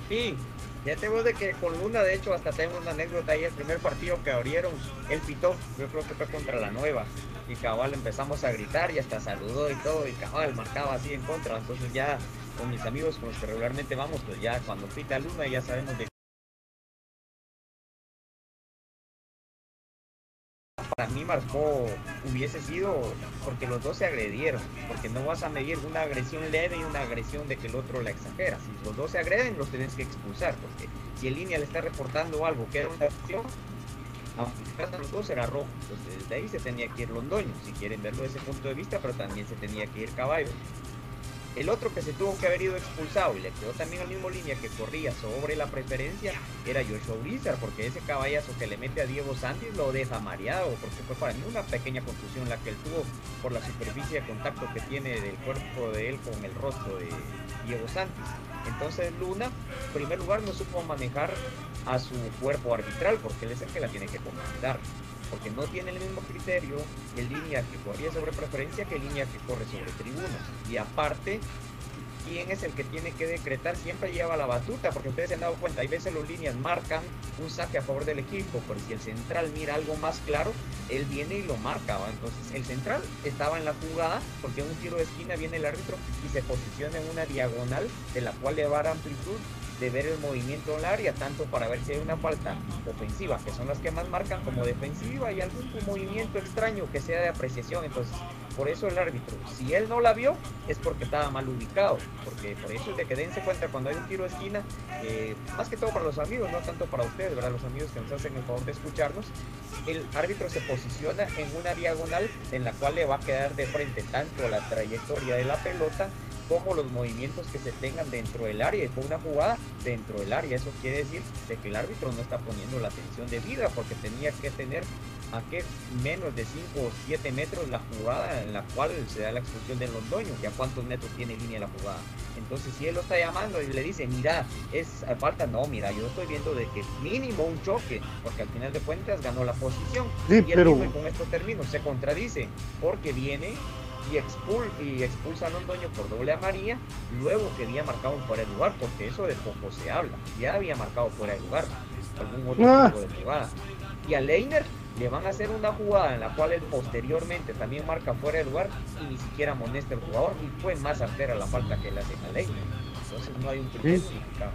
Sí, fíjate vos de que con Luna, de hecho, hasta tengo una anécdota ahí, el primer partido que abrieron, él pitó, yo creo que fue contra la nueva, y cabal empezamos a gritar y hasta saludó y todo, y cabal marcaba así en contra, entonces ya con mis amigos con los que regularmente vamos, pues ya cuando pita Luna ya sabemos de para mí marcó hubiese sido porque los dos se agredieron, porque no vas a medir una agresión leve y una agresión de que el otro la exagera. Si los dos se agreden, los tenés que expulsar, porque si en línea le está reportando algo que era una acción, aunque los dos era rojo, entonces desde ahí se tenía que ir Londoño, si quieren verlo desde ese punto de vista, pero también se tenía que ir Caballo. El otro que se tuvo que haber ido expulsado y le quedó también al mismo línea que corría sobre la preferencia era Joshua Urizar, porque ese caballazo que le mete a Diego Santis lo deja mareado, porque fue para mí una pequeña confusión la que él tuvo por la superficie de contacto que tiene del cuerpo de él con el rostro de Diego Santis. Entonces Luna, en primer lugar, no supo manejar a su cuerpo arbitral, porque él es el que la tiene que comandar porque no tiene el mismo criterio en línea que corría sobre preferencia que línea que corre sobre tribunas. Y aparte, quién es el que tiene que decretar siempre lleva la batuta, porque ustedes se han dado cuenta, hay veces los líneas marcan un saque a favor del equipo, pero si el central mira algo más claro, él viene y lo marca, ¿va? entonces el central estaba en la jugada, porque en un tiro de esquina viene el árbitro y se posiciona en una diagonal de la cual le va a dar amplitud de ver el movimiento en el área, tanto para ver si hay una falta ofensiva, que son las que más marcan, como defensiva y algún movimiento extraño que sea de apreciación. Entonces, por eso el árbitro, si él no la vio, es porque estaba mal ubicado, porque por eso es de que dense cuenta cuando hay un tiro de esquina, eh, más que todo para los amigos, no tanto para ustedes, ¿verdad? Los amigos que nos hacen el favor de escucharnos, el árbitro se posiciona en una diagonal en la cual le va a quedar de frente tanto la trayectoria de la pelota como los movimientos que se tengan dentro del área y fue una jugada dentro del área. Eso quiere decir de que el árbitro no está poniendo la atención debida porque tenía que tener a que menos de 5 o 7 metros la jugada en la cual se da la expulsión de Londoño, que a cuántos metros tiene línea la jugada. Entonces si él lo está llamando y le dice, mira, es falta, no, mira, yo estoy viendo de que mínimo un choque, porque al final de cuentas ganó la posición. Sí, y él pero- con estos términos se contradice, porque viene y, expul y expulsa a Londoño por doble amarilla, luego que había marcado un fuera de lugar, porque eso de poco se habla, ya había marcado fuera de lugar, algún otro Ah. tipo de jugada. Y a Leiner le van a hacer una jugada en la cual él posteriormente también marca fuera de lugar y ni siquiera amonesta el jugador, y fue más artera la falta que le hacen a Leiner. Entonces no hay un criterio unificado.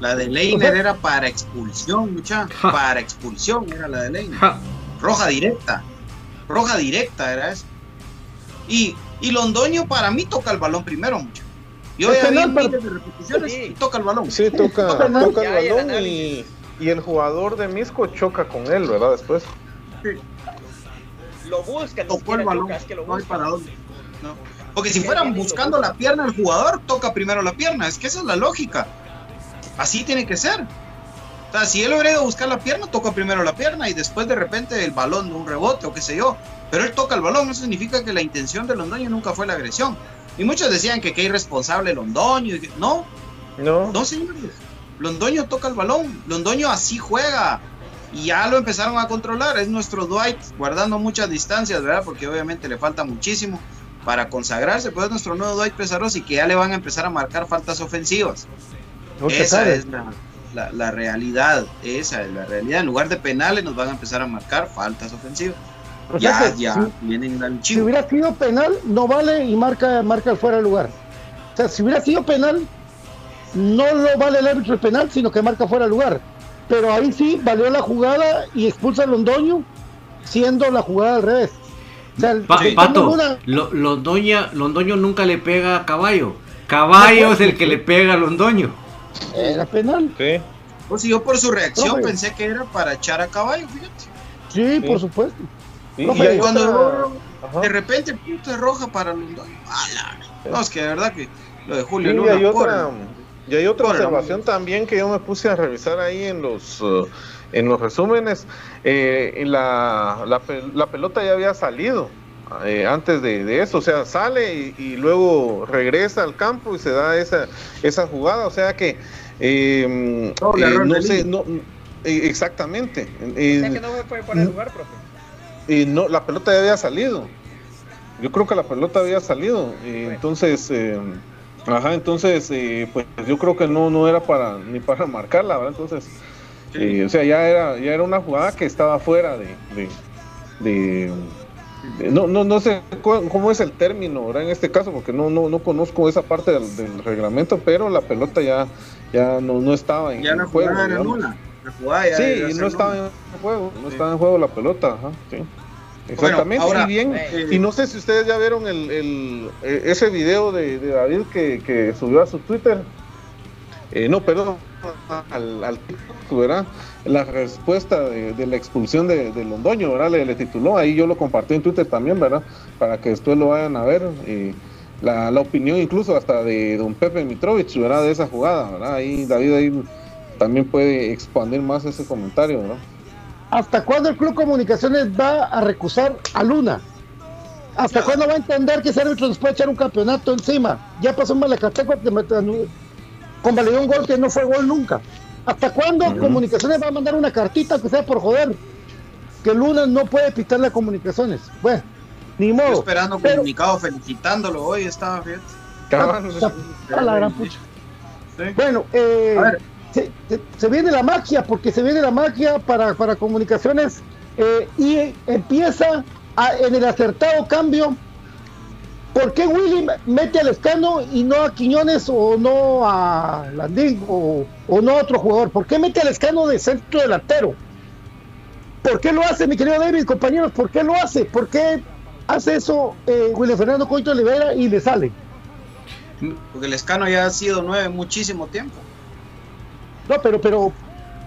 La de Leiner era para expulsión, mucha. Para expulsión era la de Leiner. Roja directa. Roja directa era esa. Y, y Londoño para mí toca el balón primero, mucha. Yo ya vi miles de repeticiones y toca el balón. Sí, toca, Toca el balón. toca el el y, y el jugador de Misco choca con él, ¿verdad? Después. Lo buscan, ni Tocó el balón. que lo No hay para dónde. No. Porque si fueran buscando la pierna del jugador, toca primero la pierna. Es que esa es la lógica. Así tiene que ser. O sea, si él hubiera ido a buscar la pierna, toca primero la pierna y después de repente el balón de un rebote o qué sé yo. Pero él toca el balón, eso significa que la intención de Londoño nunca fue la agresión. Y muchos decían que qué irresponsable Londoño. que- No, no, no señores. Londoño toca el balón. Londoño así juega. Y ya lo empezaron a controlar. Es nuestro Dwight guardando muchas distancias, ¿verdad? Porque obviamente le falta muchísimo para consagrarse. Pues es nuestro nuevo Dwight Pesarosi que ya le van a empezar a marcar faltas ofensivas. No te Esa es la, la- la realidad. Esa es la realidad. En lugar de penales nos van a empezar a marcar faltas ofensivas. O sea ya, que ya, si- vienen al Si hubiera sido penal, no vale y marca, marca el fuera de lugar. O sea, si hubiera sido penal, no lo vale el árbitro el penal, sino que marca fuera de lugar. Pero ahí sí valió la jugada y expulsa a Londoño, siendo la jugada al revés. O sea, Pa- si Pato, una- Lo- Londoña, Londoño nunca le pega a Caballo. Caballo es el que le pega a Londoño. Era penal. Sí. Pues si yo por su reacción Profe. pensé que era para echar a caballo, fíjate. Sí, por supuesto. Y, y hay cuando otra, De repente, puta roja para. ¡Ala! No, es que de verdad que lo de Julio Sí, y Luna. hay por- otra, y hay otra observación también que yo me puse a revisar ahí en los uh, en los resúmenes. Eh, en la, la, pel- la pelota ya había salido eh, antes de, de eso, o sea, sale y, y luego regresa al campo y se da esa, esa jugada, o sea que eh, eh, error no de sé, no, eh, exactamente. O Eh, sea que no fue para el lugar, profe. Y no, la pelota ya había salido. Yo creo que la pelota había salido. Y entonces, eh, ajá, entonces, eh, pues yo creo que no, no era para ni para marcarla, ¿verdad? Entonces, eh, o sea, ya era, ya era una jugada que estaba fuera de, de, de- de- no, no, no sé cómo es el término, ¿verdad? En este caso, porque no, no, no conozco esa parte del, del reglamento, pero la pelota ya, ya no, no estaba en, Ya la juego. jugada era nula. La jugada ya Sí, y no estaba en juego, no estaba en juego la pelota, ajá, sí. Exactamente, ahora, y bien, eh, y no sé si ustedes ya vieron el, el- eh, ese video de, de David que, que subió a su Twitter, eh, no, perdón, al, al TikTok, ¿verdad? La respuesta de, de la expulsión de, de Londoño, ¿verdad? Le, le tituló, ahí yo lo compartí en Twitter también, ¿verdad? Para que después lo vayan a ver, y la, la opinión incluso hasta de don Pepe Mitrovich, ¿verdad? De esa jugada, ¿verdad? Ahí David ahí también puede expandir más ese comentario, ¿verdad? ¿Hasta cuándo el Club Comunicaciones va a recusar a Luna? ¿Hasta cuándo va a entender que ese árbitro nos puede echar un campeonato encima? Ya pasó en Malacateco, convalidó un gol que no fue gol nunca. ¿Hasta cuándo Comunicaciones va a mandar una cartita que sea por joder? Que Luna no puede pitar las comunicaciones. Bueno, ni modo. esperando Pero- comunicado felicitándolo hoy estaba fíjate. A la gran pucha. Se, viene la magia, porque se viene la magia para, para comunicaciones eh, y empieza a- en el acertado cambio. ¿Por qué Willy mete al Escano y no a Quiñones o no a Landín o, o no a otro jugador? ¿Por qué mete al Escano de centro delantero? ¿Por qué lo hace, mi querido David, compañeros? ¿Por qué lo hace? ¿Por qué hace eso eh, Willy Fernando Coito Olivera y le sale? Porque el escano ya ha sido nueve muchísimo tiempo. No, pero, pero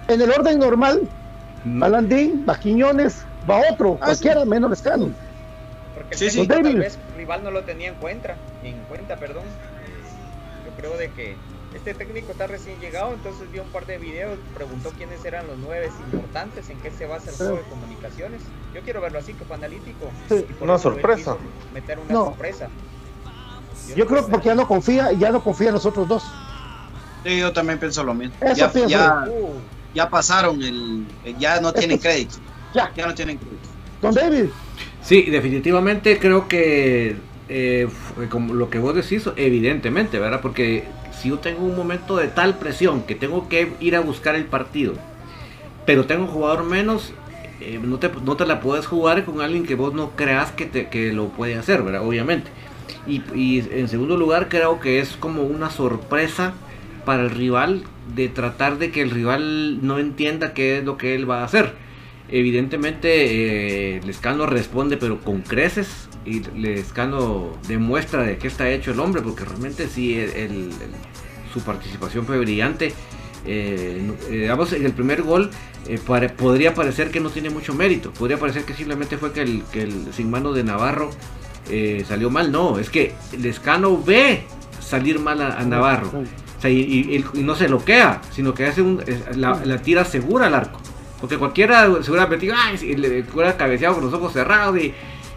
en el orden normal, va Landín, va otro, cualquiera menos Escano. Porque el Sí, sí. tal vez rival no lo tenía en cuenta, en cuenta, perdón. Yo creo de que este técnico está recién llegado, entonces vio un par de videos, preguntó quiénes eran los nueve importantes, en qué se basa el juego de comunicaciones. Yo quiero verlo así, como analítico. Sí. y por Una sorpresa. Meter una No. sorpresa. Yo creo que porque ya no confía, ya no confía en nosotros dos. Sí, yo también pienso lo mismo. Eso ya, pienso ya, Uh, ya pasaron el, ya no tienen crédito. Ya. Ya no tienen crédito. Don David, Sí, definitivamente creo que eh, como lo que vos decís, evidentemente, ¿verdad? Porque si yo tengo un momento de tal presión que tengo que ir a buscar el partido, pero tengo un jugador menos, eh, no, te, no te la puedes jugar con alguien que vos no creas que, te, que lo puede hacer, ¿verdad? Obviamente. Y, y en segundo lugar, creo que es como una sorpresa para el rival de tratar de que el rival no entienda qué es lo que él va a hacer. Evidentemente, eh, Lescano responde, pero con creces. Y Lescano demuestra de qué está hecho el hombre, porque realmente sí, el- el- el- su participación fue brillante. Eh, eh, digamos, en el primer gol eh, pare- podría parecer que no tiene mucho mérito. Podría parecer que simplemente fue que el, que el sin mano de Navarro eh, salió mal. No, es que Lescano ve salir mal a, a Navarro. O sea, y, y- no se bloquea, sino que hace un, la, tira segura al arco. Porque cualquiera se hubiera metido, ay, si le hubiera cabeceado con los ojos cerrados y,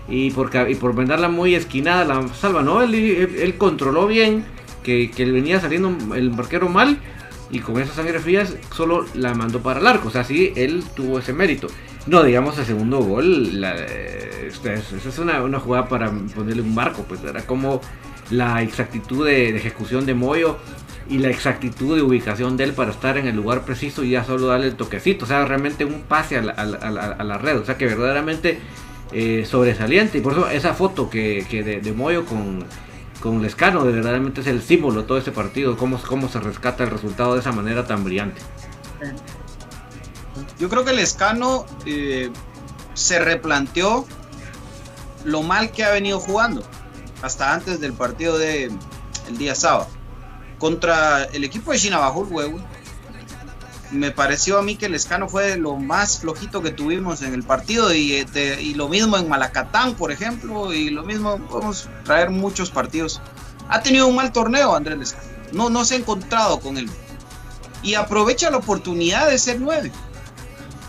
y, por, y por venderla muy esquinada la salva. No, él, él- controló bien que, que venía saliendo el barquero mal y con esas sangre frías solo la mandó para el arco. O sea, sí, él tuvo ese mérito. No, digamos, el segundo gol, eh, esta es, esta es una, una jugada para ponerle un marco, pues era como la exactitud de, de ejecución de Moyo y la exactitud de ubicación de él para estar en el lugar preciso y ya solo darle el toquecito, o sea, realmente un pase a la, a la- a la- red, o sea, que verdaderamente eh, sobresaliente y por eso esa foto que, que de, de Moyo con, con Lescano de verdaderamente es el símbolo de todo ese partido, cómo, cómo se rescata el resultado de esa manera tan brillante. Yo creo que el escano eh, se replanteó lo mal que ha venido jugando hasta antes del partido de el día sábado contra el equipo de Chinabajul, huevo. me pareció a mí que el escano fue lo más flojito que tuvimos en el partido y, este, y lo mismo en Malacatán, por ejemplo, y lo mismo podemos traer muchos partidos. Ha tenido un mal torneo Andrés Lescano, no, no se ha encontrado con él y aprovecha la oportunidad de ser nueve.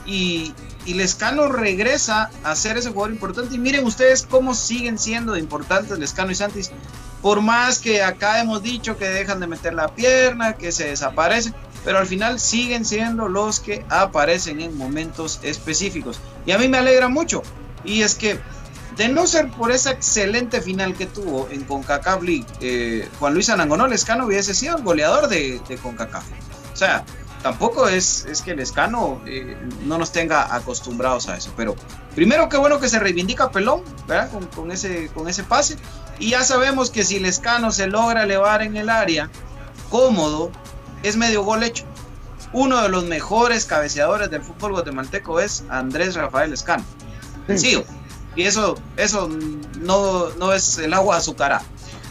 Y, y Lescano regresa a ser ese jugador importante. Y miren ustedes cómo siguen siendo importantes Lescano y Santis. Por más que acá hemos dicho que dejan de meter la pierna, que se desaparecen, pero al final siguen siendo los que aparecen en momentos específicos. Y a mí me alegra mucho. Y es que, de no ser por esa excelente final que tuvo en CONCACAF League, eh, Juan Luis Anangonó Lescano hubiese sido el goleador de, de CONCACAF. O sea, tampoco es, es que el escano eh, no nos tenga acostumbrados a eso. Pero primero, qué bueno que se reivindica Pelón, ¿verdad? Con, con, ese, con ese pase. Y ya sabemos que si el escano se logra elevar en el área, cómodo, es medio gol hecho. Uno de los mejores cabeceadores del fútbol guatemalteco es Andrés Rafael Escano. Sencillo. Y eso, eso no, no es el agua azucarada.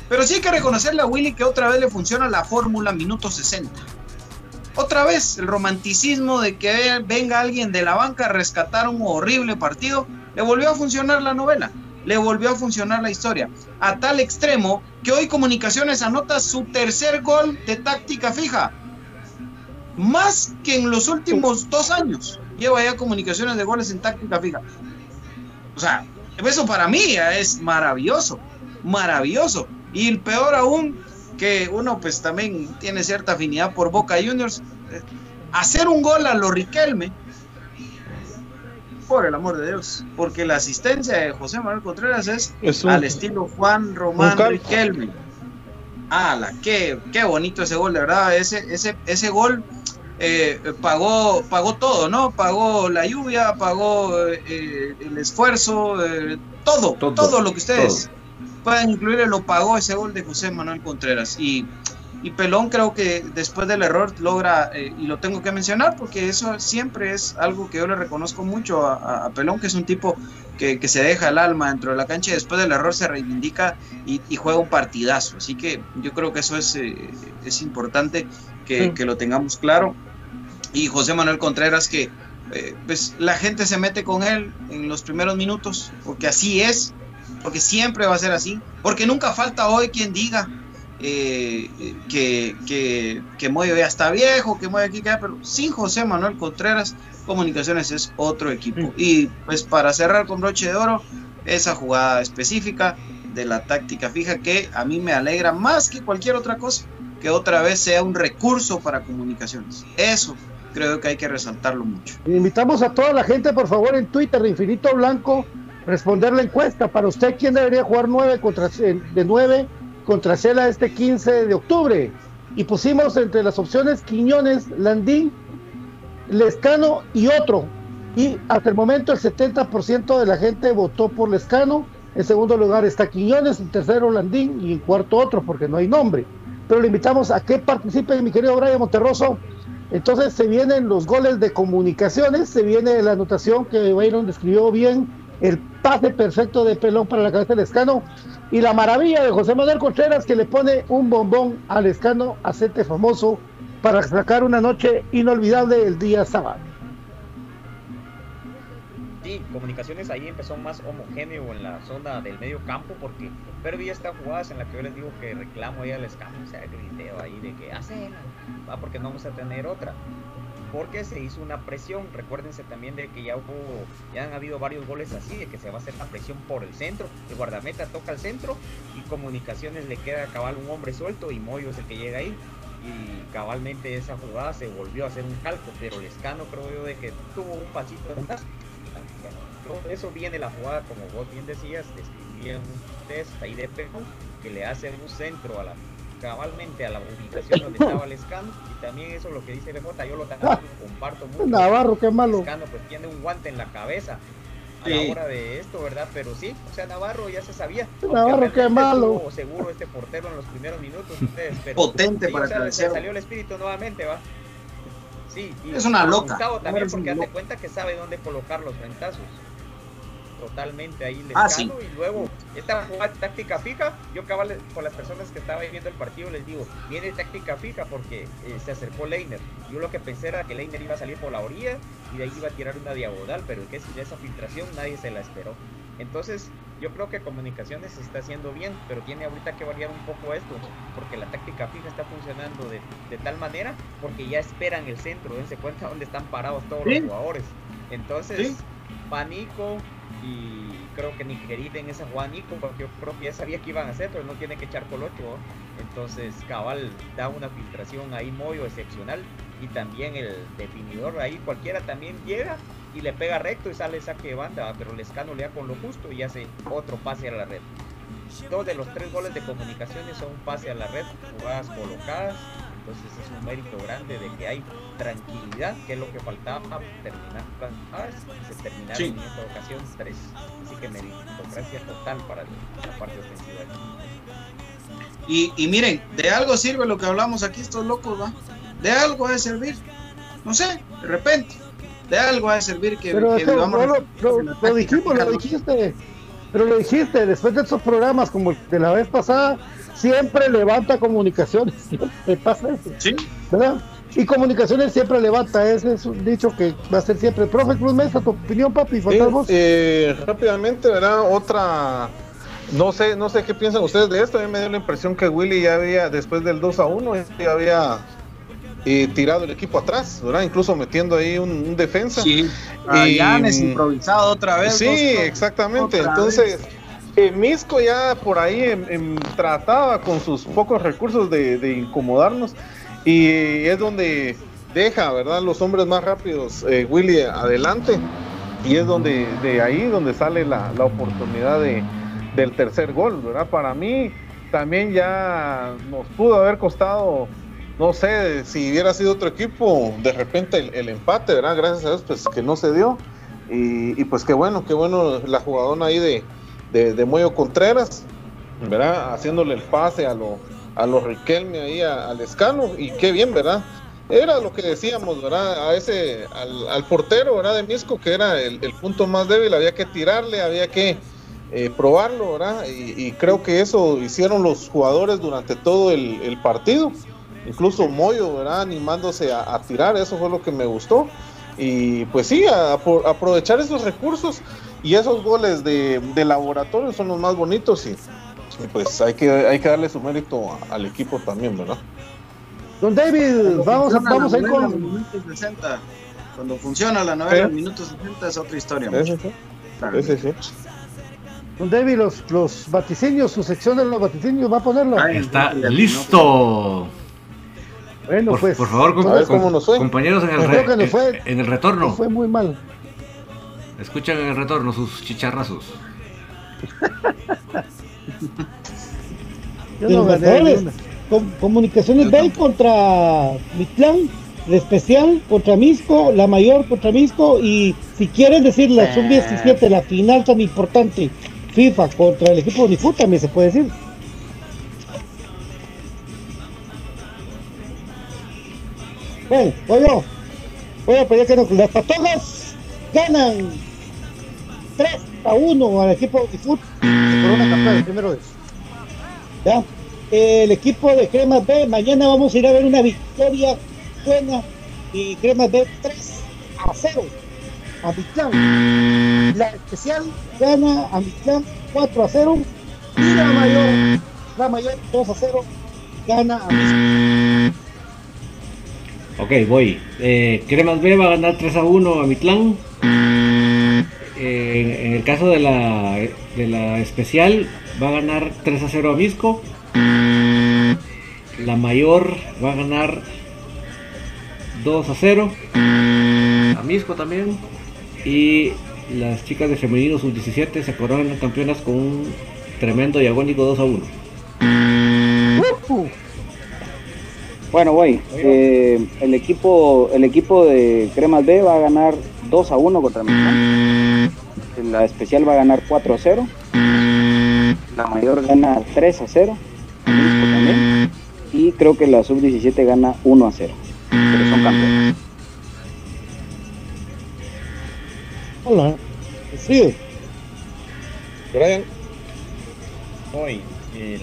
Pero sí hay que reconocerle a Willy que otra vez le funciona la fórmula minuto 60 otra vez el romanticismo de que venga alguien de la banca a rescatar un horrible partido, le volvió a funcionar la novela, le volvió a funcionar la historia, a tal extremo que hoy Comunicaciones anota su tercer gol de táctica fija, más que en los últimos dos años. Lleva ya Comunicaciones de goles en táctica fija. O sea, eso para mí es maravilloso, maravilloso. Y el peor aún, que uno pues también tiene cierta afinidad por Boca Juniors, hacer un gol a lo Riquelme, por el amor de Dios, porque la asistencia de José Manuel Contreras es, al estilo Juan Román Riquelme. Ah, la, qué, qué bonito ese gol, de verdad, ese, ese, ese gol eh, pagó, pagó todo, ¿no? Pagó la lluvia, pagó eh, el esfuerzo, eh, todo, todo, todo, lo que ustedes... Todo pueden incluir, lo pagó ese gol de José Manuel Contreras. Y, y Pelón creo que después del error logra, eh, y lo tengo que mencionar porque eso siempre es algo que yo le reconozco mucho a, a Pelón, que es un tipo que, que, se deja el alma dentro de la cancha y después del error se reivindica y, y juega un partidazo. Así que yo creo que eso es, eh, es importante que, sí. que, lo tengamos claro. Y José Manuel Contreras que... Eh, pues la gente se mete con él en los primeros minutos, porque así es, porque siempre va a ser así, porque nunca falta hoy quien diga eh, que, que, que Moyo ya está viejo, que Moyo aquí queda, pero sin José Manuel Contreras, Comunicaciones es otro equipo. Y pues para cerrar con broche de oro, esa jugada específica de la táctica fija que a mí me alegra más que cualquier otra cosa, que otra vez sea un recurso para comunicaciones. Eso creo que hay que resaltarlo mucho. Invitamos a toda la gente, por favor, en Twitter de Infinito Blanco responder la encuesta. Para usted, ¿quién debería jugar 9 contra, de 9 contra Cela este 15 de octubre? Y pusimos entre las opciones Quiñones, Landín, Lescano y otro. Y hasta el momento el 70% de la gente votó por Lescano. En segundo lugar está Quiñones, en tercero Landín y en cuarto otro, porque no hay nombre. Pero le invitamos a que participe, mi querido Brian Monterroso. Entonces se vienen los goles de comunicaciones, se viene la anotación que Byron describió bien el pase perfecto de pelón para la cabeza del escano y la maravilla de José Manuel Contreras que le pone un bombón al escano acete famoso para sacar una noche inolvidable el día sábado. Sí, comunicaciones ahí empezó más homogéneo en la zona del medio campo porque perdí estas jugadas en las que yo les digo que reclamo ahí al escano, o sea, griteo ahí de que hace, va porque no vamos a tener otra porque se hizo una presión. Recuérdense también de que ya hubo, ya han habido varios goles así, de que se va a hacer la presión por el centro, el guardameta toca el centro y comunicaciones le queda cabal un hombre suelto y Moyo es el que llega ahí. Y cabalmente esa jugada se volvió a hacer un calco, pero Lescano creo yo de que tuvo un pasito más. Eso viene la jugada, como vos bien decías, describían un test ahí de Pejo, que le hace un centro a la cabalmente a la ubicación donde estaba el escano y también eso lo que dice BJ yo lo ah, comparto mucho. Navarro qué malo. El escano pues tiene un guante en la cabeza a sí. la hora de esto verdad pero sí o sea Navarro ya se sabía. Navarro qué malo. seguro este portero en los primeros minutos ustedes pero, potente sí, para o sea, le salió el espíritu nuevamente va sí y es una loca. Gustavo también porque hace cuenta que sabe dónde colocar los ventazos totalmente ahí Ah, Lescano y luego esta jugada táctica fija, yo cabal con las personas que estaban viendo el partido les digo, viene táctica fija porque eh, se acercó Leiner. Yo lo que pensé era que Leiner iba a salir por la orilla y de ahí iba a tirar una diagonal, pero que de esa filtración nadie se la esperó. Entonces, yo creo que comunicaciones se está haciendo bien, pero tiene ahorita que variar un poco esto, porque la táctica fija está funcionando de, de tal manera, porque ya esperan el centro, dense cuenta dónde están parados todos Sí. los jugadores. Entonces, Sí. va Nico y creo que ni querida en esa jugada Nico, porque yo creo que ya sabía que iban a hacer, pero no tiene que echar colocho. Entonces, Cabal da una filtración ahí muy excepcional y también el definidor ahí, cualquiera también llega y le pega recto y sale saque de banda, pero Lescano le da con lo justo y hace otro pase a la red. Dos de los tres goles de comunicaciones son un pase a la red, jugadas colocadas, entonces es un mérito grande de que hay tranquilidad, que es lo que faltaba para terminar las jugadas, y se terminaron Sí. en esta ocasión tres. Así que meritocracia total para la parte ofensiva. Y, y miren, de algo sirve lo que hablamos aquí estos locos, ¿va? De algo ha de servir. No sé, de repente. De algo ha de servir que, Pero que eso, vivamos no lo, dijimos, lo dijiste, pero lo dijiste, después de estos programas como el de la vez pasada, siempre levanta comunicaciones, siempre pasa eso, Sí. ¿verdad? Y comunicaciones siempre levanta, ese es un dicho que va a ser siempre. Profe Cruz Mesa, tu opinión, papi, vos. eh, rápidamente, ¿verdad? Otra. No sé, no sé qué piensan ustedes de esto. A mí me dio la impresión que Willy ya había, después del 2 a 1, ya había tirado el equipo atrás, ¿verdad? Incluso metiendo ahí un, un defensa. Sí, a Y- Yanes improvisado otra vez. Sí, exactamente. Entonces, eh, Misco ya por ahí em- em, trataba con sus pocos recursos de, de incomodarnos y es donde deja, ¿verdad? Los hombres más rápidos, eh, Willy adelante y es donde de ahí donde sale la, la oportunidad de, del tercer gol, ¿verdad? Para mí también ya nos pudo haber costado, no sé, si hubiera sido otro equipo, de repente el, el empate, ¿verdad? Gracias a Dios, pues que no se dio. Y, y pues qué bueno, qué bueno la jugadona ahí de, de, de Moyo Contreras, ¿verdad? Haciéndole el pase a lo, a los Riquelme ahí al escalo, y qué bien, ¿verdad? Era lo que decíamos, ¿verdad? A ese, al, al portero, ¿verdad? De Misco, que era el, punto más débil, había que tirarle, había que eh, probarlo, ¿verdad? Y, creo que eso hicieron los jugadores durante todo el partido. Incluso Moyo, ¿verdad? Animándose a, a tirar, eso fue lo que me gustó. Y pues sí, a, apro- aprovechar esos recursos y esos goles de, de laboratorio son los más bonitos y, y pues hay que, hay que darle su mérito a- al equipo también, ¿verdad? Don David, vamos, a- vamos a ir con... en minutos 60. Cuando funciona la novela ¿Eh? en minutos 60 es otra historia. Ese sí, ese sí. Don David, los, los vaticinios, su sección de los vaticinios, ¿va a ponerla? Ay, Está no, listo. Bueno, Por, pues. por favor, com- A ver com- cómo nos fue. compañeros en el, Creo re- que nos fue- en el retorno. Fue muy mal. Escuchan en el retorno sus chicharrazos. Yo de no los gané Comunicaciones Bay contra Mitlán, la especial contra Misco, la mayor contra Misco y si quieren decir la sub-17, la final tan importante, FIFA contra el equipo de Unifut también se puede decir. Bueno, voy yo. Voy a pedir que no- las patojas ganan 3 a 1 al equipo de Unifut. Corona campeón, primero es. ¿ya? El equipo de Cremas B, mañana vamos a ir a ver una victoria buena y Cremas B 3 a 0 a Mitlán. La especial gana a Mitlán 4 a 0 y la mayor, la mayor 2 a 0 gana a Mitlán. Ok, voy. Eh, Cremas B va a ganar 3 a 1 a Mitlán. Eh, en el caso de la, de la especial, va a ganar 3 a 0 a Misco. La mayor va a ganar 2 a 0 a Misco también. Y las chicas de femenino sub-17 se coronan campeonas con un tremendo y agónico 2 a 1. Bueno, voy. Eh, el equipo el equipo de Cremas B va a ganar 2 a 1 contra Mitlán. La especial va a ganar 4 a 0. La mayor gana 3 a 0. Misco también. Y creo que la sub-17 gana 1 a 0. Pero son campeones. Hola. Brian. Hoy, el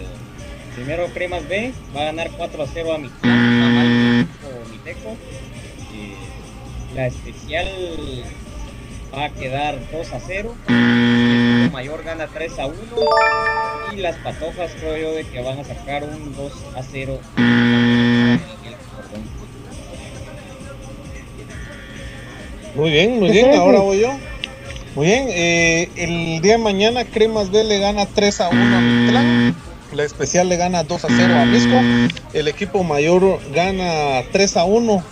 primero Cremas B va a ganar 4 a 0 a mi o Miteco. La especial va a quedar 2 a 0. El mayor gana 3 a 1. Y las patojas creo yo de que van a sacar un 2 a 0. Muy bien, muy bien, ahora voy yo. Muy bien, eh, el día de mañana Cremas B le gana 3 a 1 a Mitlán. La especial le gana 2 a 0 a Misco. El equipo mayor gana 3 a 1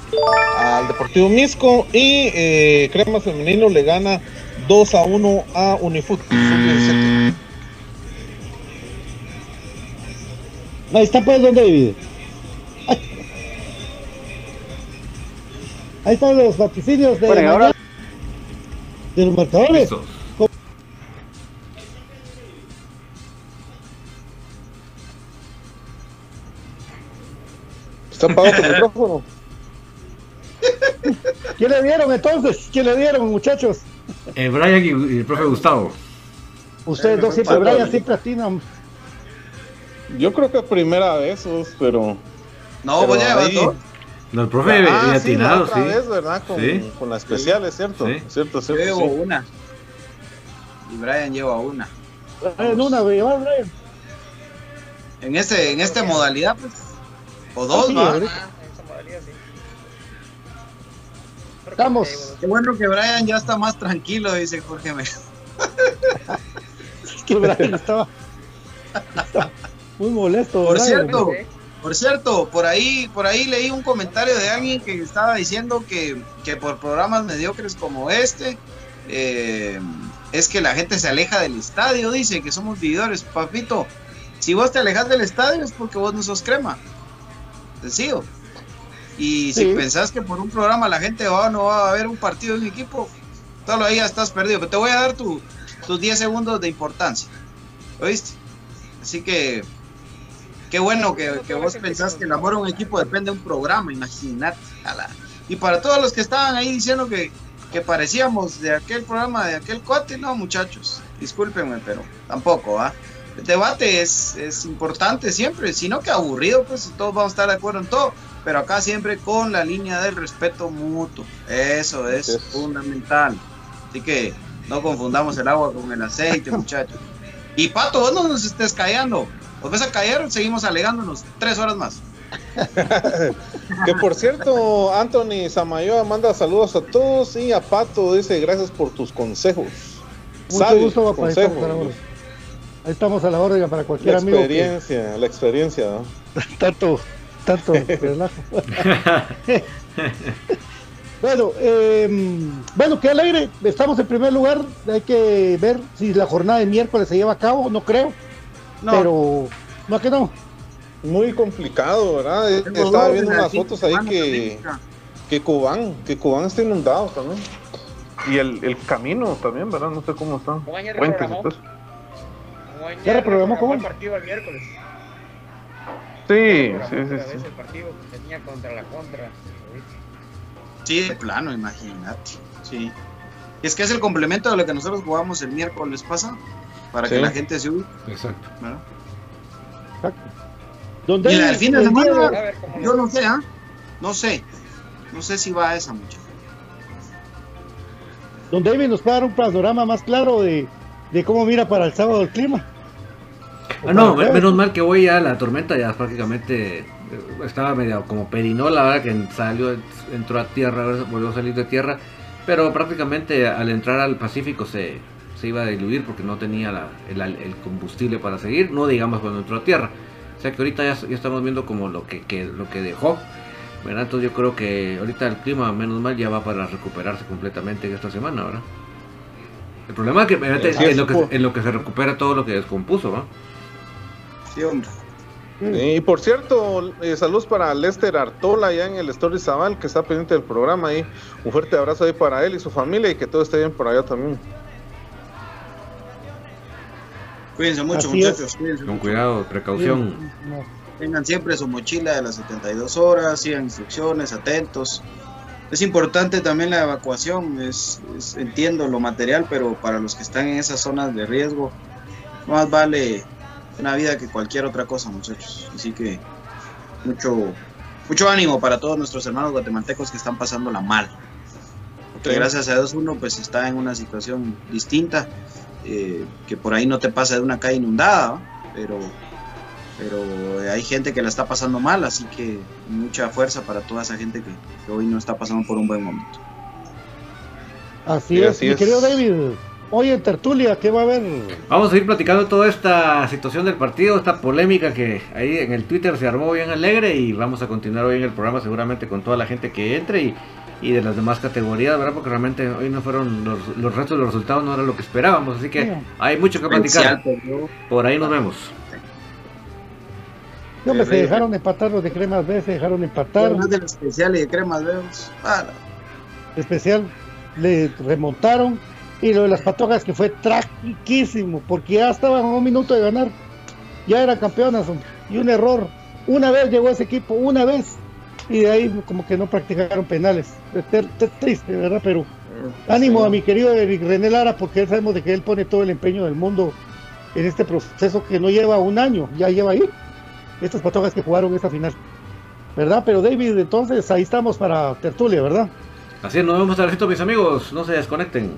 al Deportivo Misco. Y eh, Cremas Femenino le gana 2 a 1 a Unifoot. Sub-17. Ahí está pues donde divide. Ahí están los vaticinios de, Bueno, ahora- de los marcadores. Listo. ¿Está apagado tu micrófono? ¿Quién le dieron entonces? ¿Quién le dieron, muchachos? Eh, Brian y, y el profe Gustavo. Ustedes dos siempre, Brian siempre atinan. Yo creo que es primera vez, Sus, pero. No, pero ya llevas ahí- dos. No, el profe Ah, y sí, la atinado, otra sí. vez, ¿verdad? Con, Sí. con la especial, es cierto. Sí. Cierto, Yo cierto. llevo sí. una. Y Brian lleva una. En una, va, Brian. En este, en esta modalidad, pues. O dos, Ah, sí, ¿va? ahorita. Estamos. Qué bueno que Brian ya está más tranquilo, dice Jorge. Es que Brian estaba, estaba muy molesto. Por Brian. cierto, por cierto, por ahí, por ahí leí un comentario de alguien que estaba diciendo que, que por programas mediocres como este, eh, es que la gente se aleja del estadio, dice que somos vividores. Papito, si vos te alejas del estadio es porque vos no sos crema. Sencillo. Y si pensás que por un programa la gente va, no va a ver un partido de un equipo, solo ahí ya estás perdido. Pero te voy a dar tu- tus 10 segundos de importancia. ¿Oíste? Así que qué bueno que, que vos pensás que el amor a un equipo depende de un programa, imagínate. Y para todos los que estaban ahí diciendo que, que parecíamos de aquel programa, de aquel cuate, no muchachos, discúlpenme, pero tampoco, ¿va? El debate es, es importante siempre, sino que aburrido, pues todos vamos a estar de acuerdo en todo, pero acá siempre con la línea del respeto mutuo, eso es fundamental. Así que no confundamos el agua con el aceite, muchachos. Y Pato, vos no nos estés callando. Os ves a callar, seguimos alegándonos tres horas más. Que por cierto, Anthony Samayoa manda saludos a todos y a Pato dice gracias por tus consejos. Mucho Sabios gusto, papá. Consejos. Ahí estamos a la orden para La cualquier amigo que experiencia, la experiencia. ¿no? tanto, tanto relajo. bueno, eh, bueno, qué alegre. Estamos en primer lugar. Hay que ver si la jornada de miércoles se lleva a cabo. No creo. No. Pero, no que no. Muy complicado, ¿verdad? Tengo Estaba viendo en la unas fotos ahí que, que Cobán, que Cobán está inundado también. Y el, el camino también, ¿verdad? No sé cómo está. Cobán ya Puentes, ¿Ya reprogramó cómo? el partido el miércoles. Sí, sí, sí, otra sí. vez el partido que tenía contra la contra. Sí, de plano, imagínate. Sí. Y es que es el complemento de lo que nosotros jugamos el miércoles pasado, para que la gente se ubique. Exacto. ¿verdad? ¿Dónde Y del fin de el día semana, yo no sé, ¿ah? No sé. No sé si va a esa muchacha. Don David nos puede dar un panorama más claro de, de cómo mira para el sábado el clima. Ah, no, menos mal que hoy ya la tormenta ya prácticamente eh, estaba medio como perinola, ¿verdad? Que salió, entró a tierra, volvió a salir de tierra, pero prácticamente al entrar al Pacífico se, se iba a diluir porque no tenía la- el, el combustible para seguir, no digamos cuando entró a tierra. O sea que ahorita ya, ya estamos viendo como lo que, que- lo que dejó, ¿verdad? Entonces yo creo que ahorita el clima, menos mal, ya va para recuperarse completamente en esta semana, ¿verdad? El problema es que Así en, lo que po- en lo que se recupera todo lo que descompuso, ¿va? Sí, Y por cierto, eh, saludos para Lester Artola allá en el Story Zabal que está pendiente del programa ahí. Un fuerte abrazo ahí para él y su familia y que todo esté bien por allá también. Cuídense mucho, Así muchachos. Cuídense Con mucho. cuidado, precaución. Tengan siempre su mochila de las 72 horas, sigan instrucciones, atentos. Es importante también la evacuación, es, es- entiendo lo material, pero para los que están en esas zonas de riesgo, más vale una vida que cualquier otra cosa, muchachos. Así que mucho, mucho ánimo para todos nuestros hermanos guatemaltecos que están pasándola mal. Porque Sí. gracias a Dios uno pues está en una situación distinta, eh, que por ahí no te pasa de una calle inundada, pero, pero hay gente que la está pasando mal, así que mucha fuerza para toda esa gente que, que hoy no está pasando por un buen momento. Así Sí, es, así mi es. querido David. Hoy en Tertulia, ¿qué va a haber? Vamos a ir platicando toda esta situación del partido, esta polémica que ahí en el Twitter se armó bien alegre y vamos a continuar hoy en el programa seguramente con toda la gente que entre y, y de las demás categorías, ¿verdad? Porque realmente hoy no fueron los, los restos de los resultados, no era lo que esperábamos, así que hay mucho que platicar. Por ahí nos vemos. No, hombre, se dejaron empatar los de Cremas B, se dejaron empatar. Además del especial y de cremas, vemos. Ah, especial, le remontaron. Y lo de las patojas que fue tragiquísimo, porque ya estaban a un minuto de ganar. Ya eran campeonas, hombre. Y un error. Una vez llegó ese equipo, una vez. Y de ahí como que no practicaron penales. Es triste, ¿verdad? Pero ánimo a mi querido Eric René Lara, porque él sabemos de que él pone todo el empeño del mundo en este proceso que no lleva un año, ya lleva ahí. Estas patojas que jugaron esa final. ¿Verdad? Pero David, entonces ahí estamos para tertulia, ¿verdad? Así es, nos vemos al ratito, mis amigos, no se desconecten.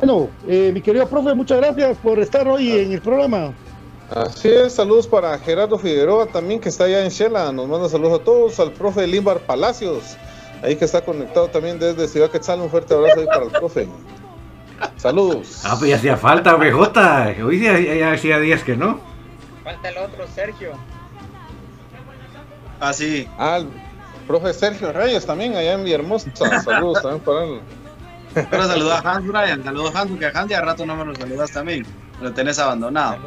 Bueno, eh, mi querido profe, muchas gracias por estar hoy en el programa. Así es, saludos para Gerardo Figueroa también que está allá en Shela, nos manda saludos a todos, al profe Limbar Palacios, ahí que está conectado también desde Ciudad Quetzal, un fuerte abrazo ahí para el profe. Saludos. Ah, pues ya hacía falta, BJ. Hoy ya, ya- ya hacía días que no. Falta el otro, Sergio. Ah, sí. Ah, el profe Sergio Reyes también allá en Villahermosa, saludos también para él. Ahora saluda a Hans Brian, saludos Hans, porque a Hans ya rato no me lo saludas también. Lo tenés abandonado.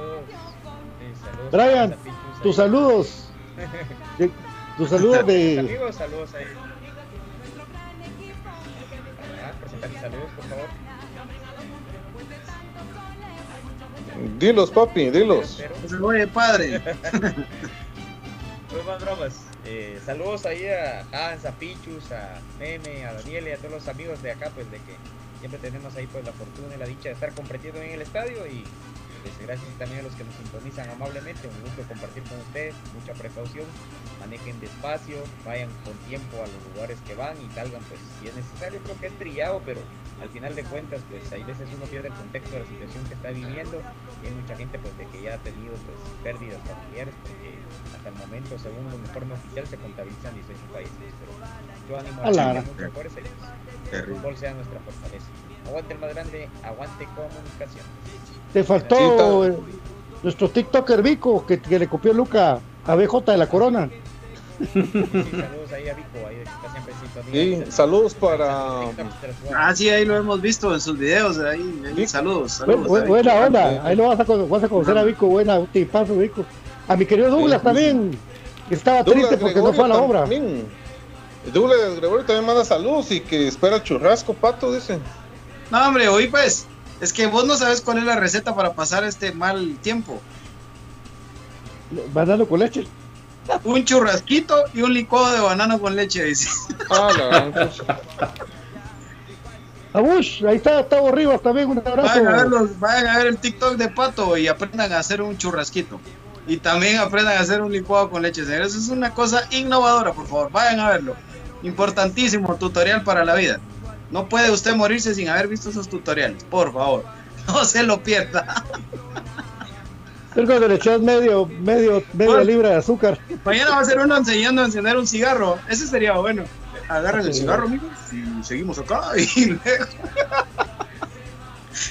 Brian, tus saludos. De- tus saludos de. Amigos, saludos ahí. Ah, presentar saludos, por favor. Dilos, papi, dilos. Oye, padre. Pues más bromas. Eh, saludos ahí a Hans, a Pichus, a Meme, a Daniel y a todos los amigos de acá, pues de que siempre tenemos ahí pues la fortuna y la dicha de estar comprendiendo en el estadio y gracias también a los que nos sintonizan amablemente, un gusto compartir con ustedes, mucha precaución, manejen despacio, vayan con tiempo a los lugares que van y salgan pues si es necesario, creo que es trillado, pero al final de cuentas pues hay veces uno pierde el contexto de la situación que está viviendo y hay mucha gente pues de que ya ha tenido pues pérdidas familiares porque hasta el momento según el informe oficial se contabilizan 18 países pero yo animo a la mucha fuerza y pues, que el fútbol sea nuestra fortaleza. Aguante el más grande aguante comunicación Te faltó nuestro TikToker Vico, que, que le copió Luca a BJ de la Corona. Sí, saludos ahí a Vico ahí está siempre sintonía Y saludos para Ah, sí, ahí lo hemos visto en sus videos. Ahí, ahí, saludos, saludos. bu- buena onda, ahí lo vas a, cono- vas a conocer a Vico, buena, un tipazo Vico. A mi querido Douglas también, que estaba Douglas triste porque no fue a la obra. también. Douglas Gregorio también manda saludos y que espera churrasco, pato, dice. No, hombre, hoy pues. Es que vos no sabes cuál es la receta para pasar este mal tiempo. Banano con leche. Un churrasquito y un licuado de banano con leche, dice. Ah, la gran Abush, ahí está, está Rivas también, un abrazo. Vayan a, ver los- vayan a ver el TikTok de Pato y aprendan a hacer un churrasquito. Y también aprendan a hacer un licuado con leche, señores. Es una cosa innovadora, por favor. Vayan a verlo. Importantísimo tutorial para la vida. No puede usted morirse sin haber visto esos tutoriales, por favor. No se lo pierda. Cuando le echas medio, medio, media Bueno. libra de azúcar. Mañana va a ser uno enseñando a encender un cigarro. Ese sería bueno. Agarren el cigarro, amigos, y seguimos acá. Y luego...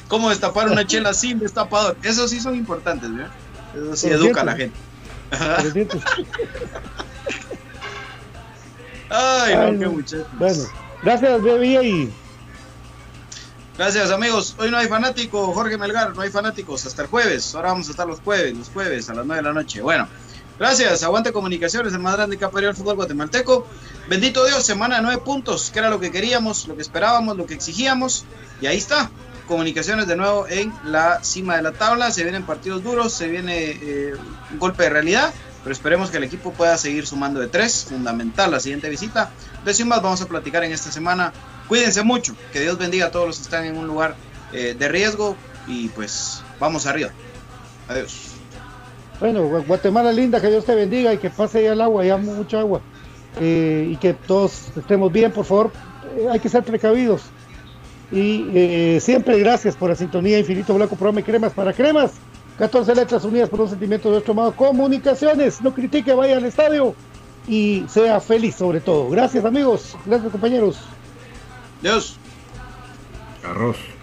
¿Cómo destapar una chela sin destapador? Esos sí son importantes, ¿verdad? Eso sí educa a la gente. Cierto. Ay, no, Ay, qué muchachos. Bueno, gracias. Y Gracias, amigos. Hoy no hay fanático, Jorge Melgar, no hay fanáticos. Hasta el jueves. Ahora vamos a estar los jueves, los jueves a las 9 de la noche. Bueno, gracias. Aguante Comunicaciones, el más grande que ha parido el fútbol guatemalteco. Bendito Dios, semana de 9 puntos, que era lo que queríamos, lo que esperábamos, lo que exigíamos. Y ahí está. Comunicaciones de nuevo en la cima de la tabla. Se vienen partidos duros, se viene eh, un golpe de realidad. Pero esperemos que el equipo pueda seguir sumando de tres. Fundamental la siguiente visita. De sin más, vamos a platicar en esta semana. Cuídense mucho. Que Dios bendiga a todos los que están en un lugar eh, de riesgo. y pues vamos arriba. Adiós. Bueno, Guatemala linda, que Dios te bendiga y que pase ya el agua, ya mucha agua. Eh, y que todos estemos bien, por favor. Eh, hay que ser precavidos. Y siempre gracias por la sintonía Infinito Blanco, programa y cremas para cremas. 14 letras unidas por un sentimiento de nuestro amado comunicaciones. No critique, vaya al estadio y sea feliz sobre todo. Gracias amigos, gracias compañeros. Dios. Arroz.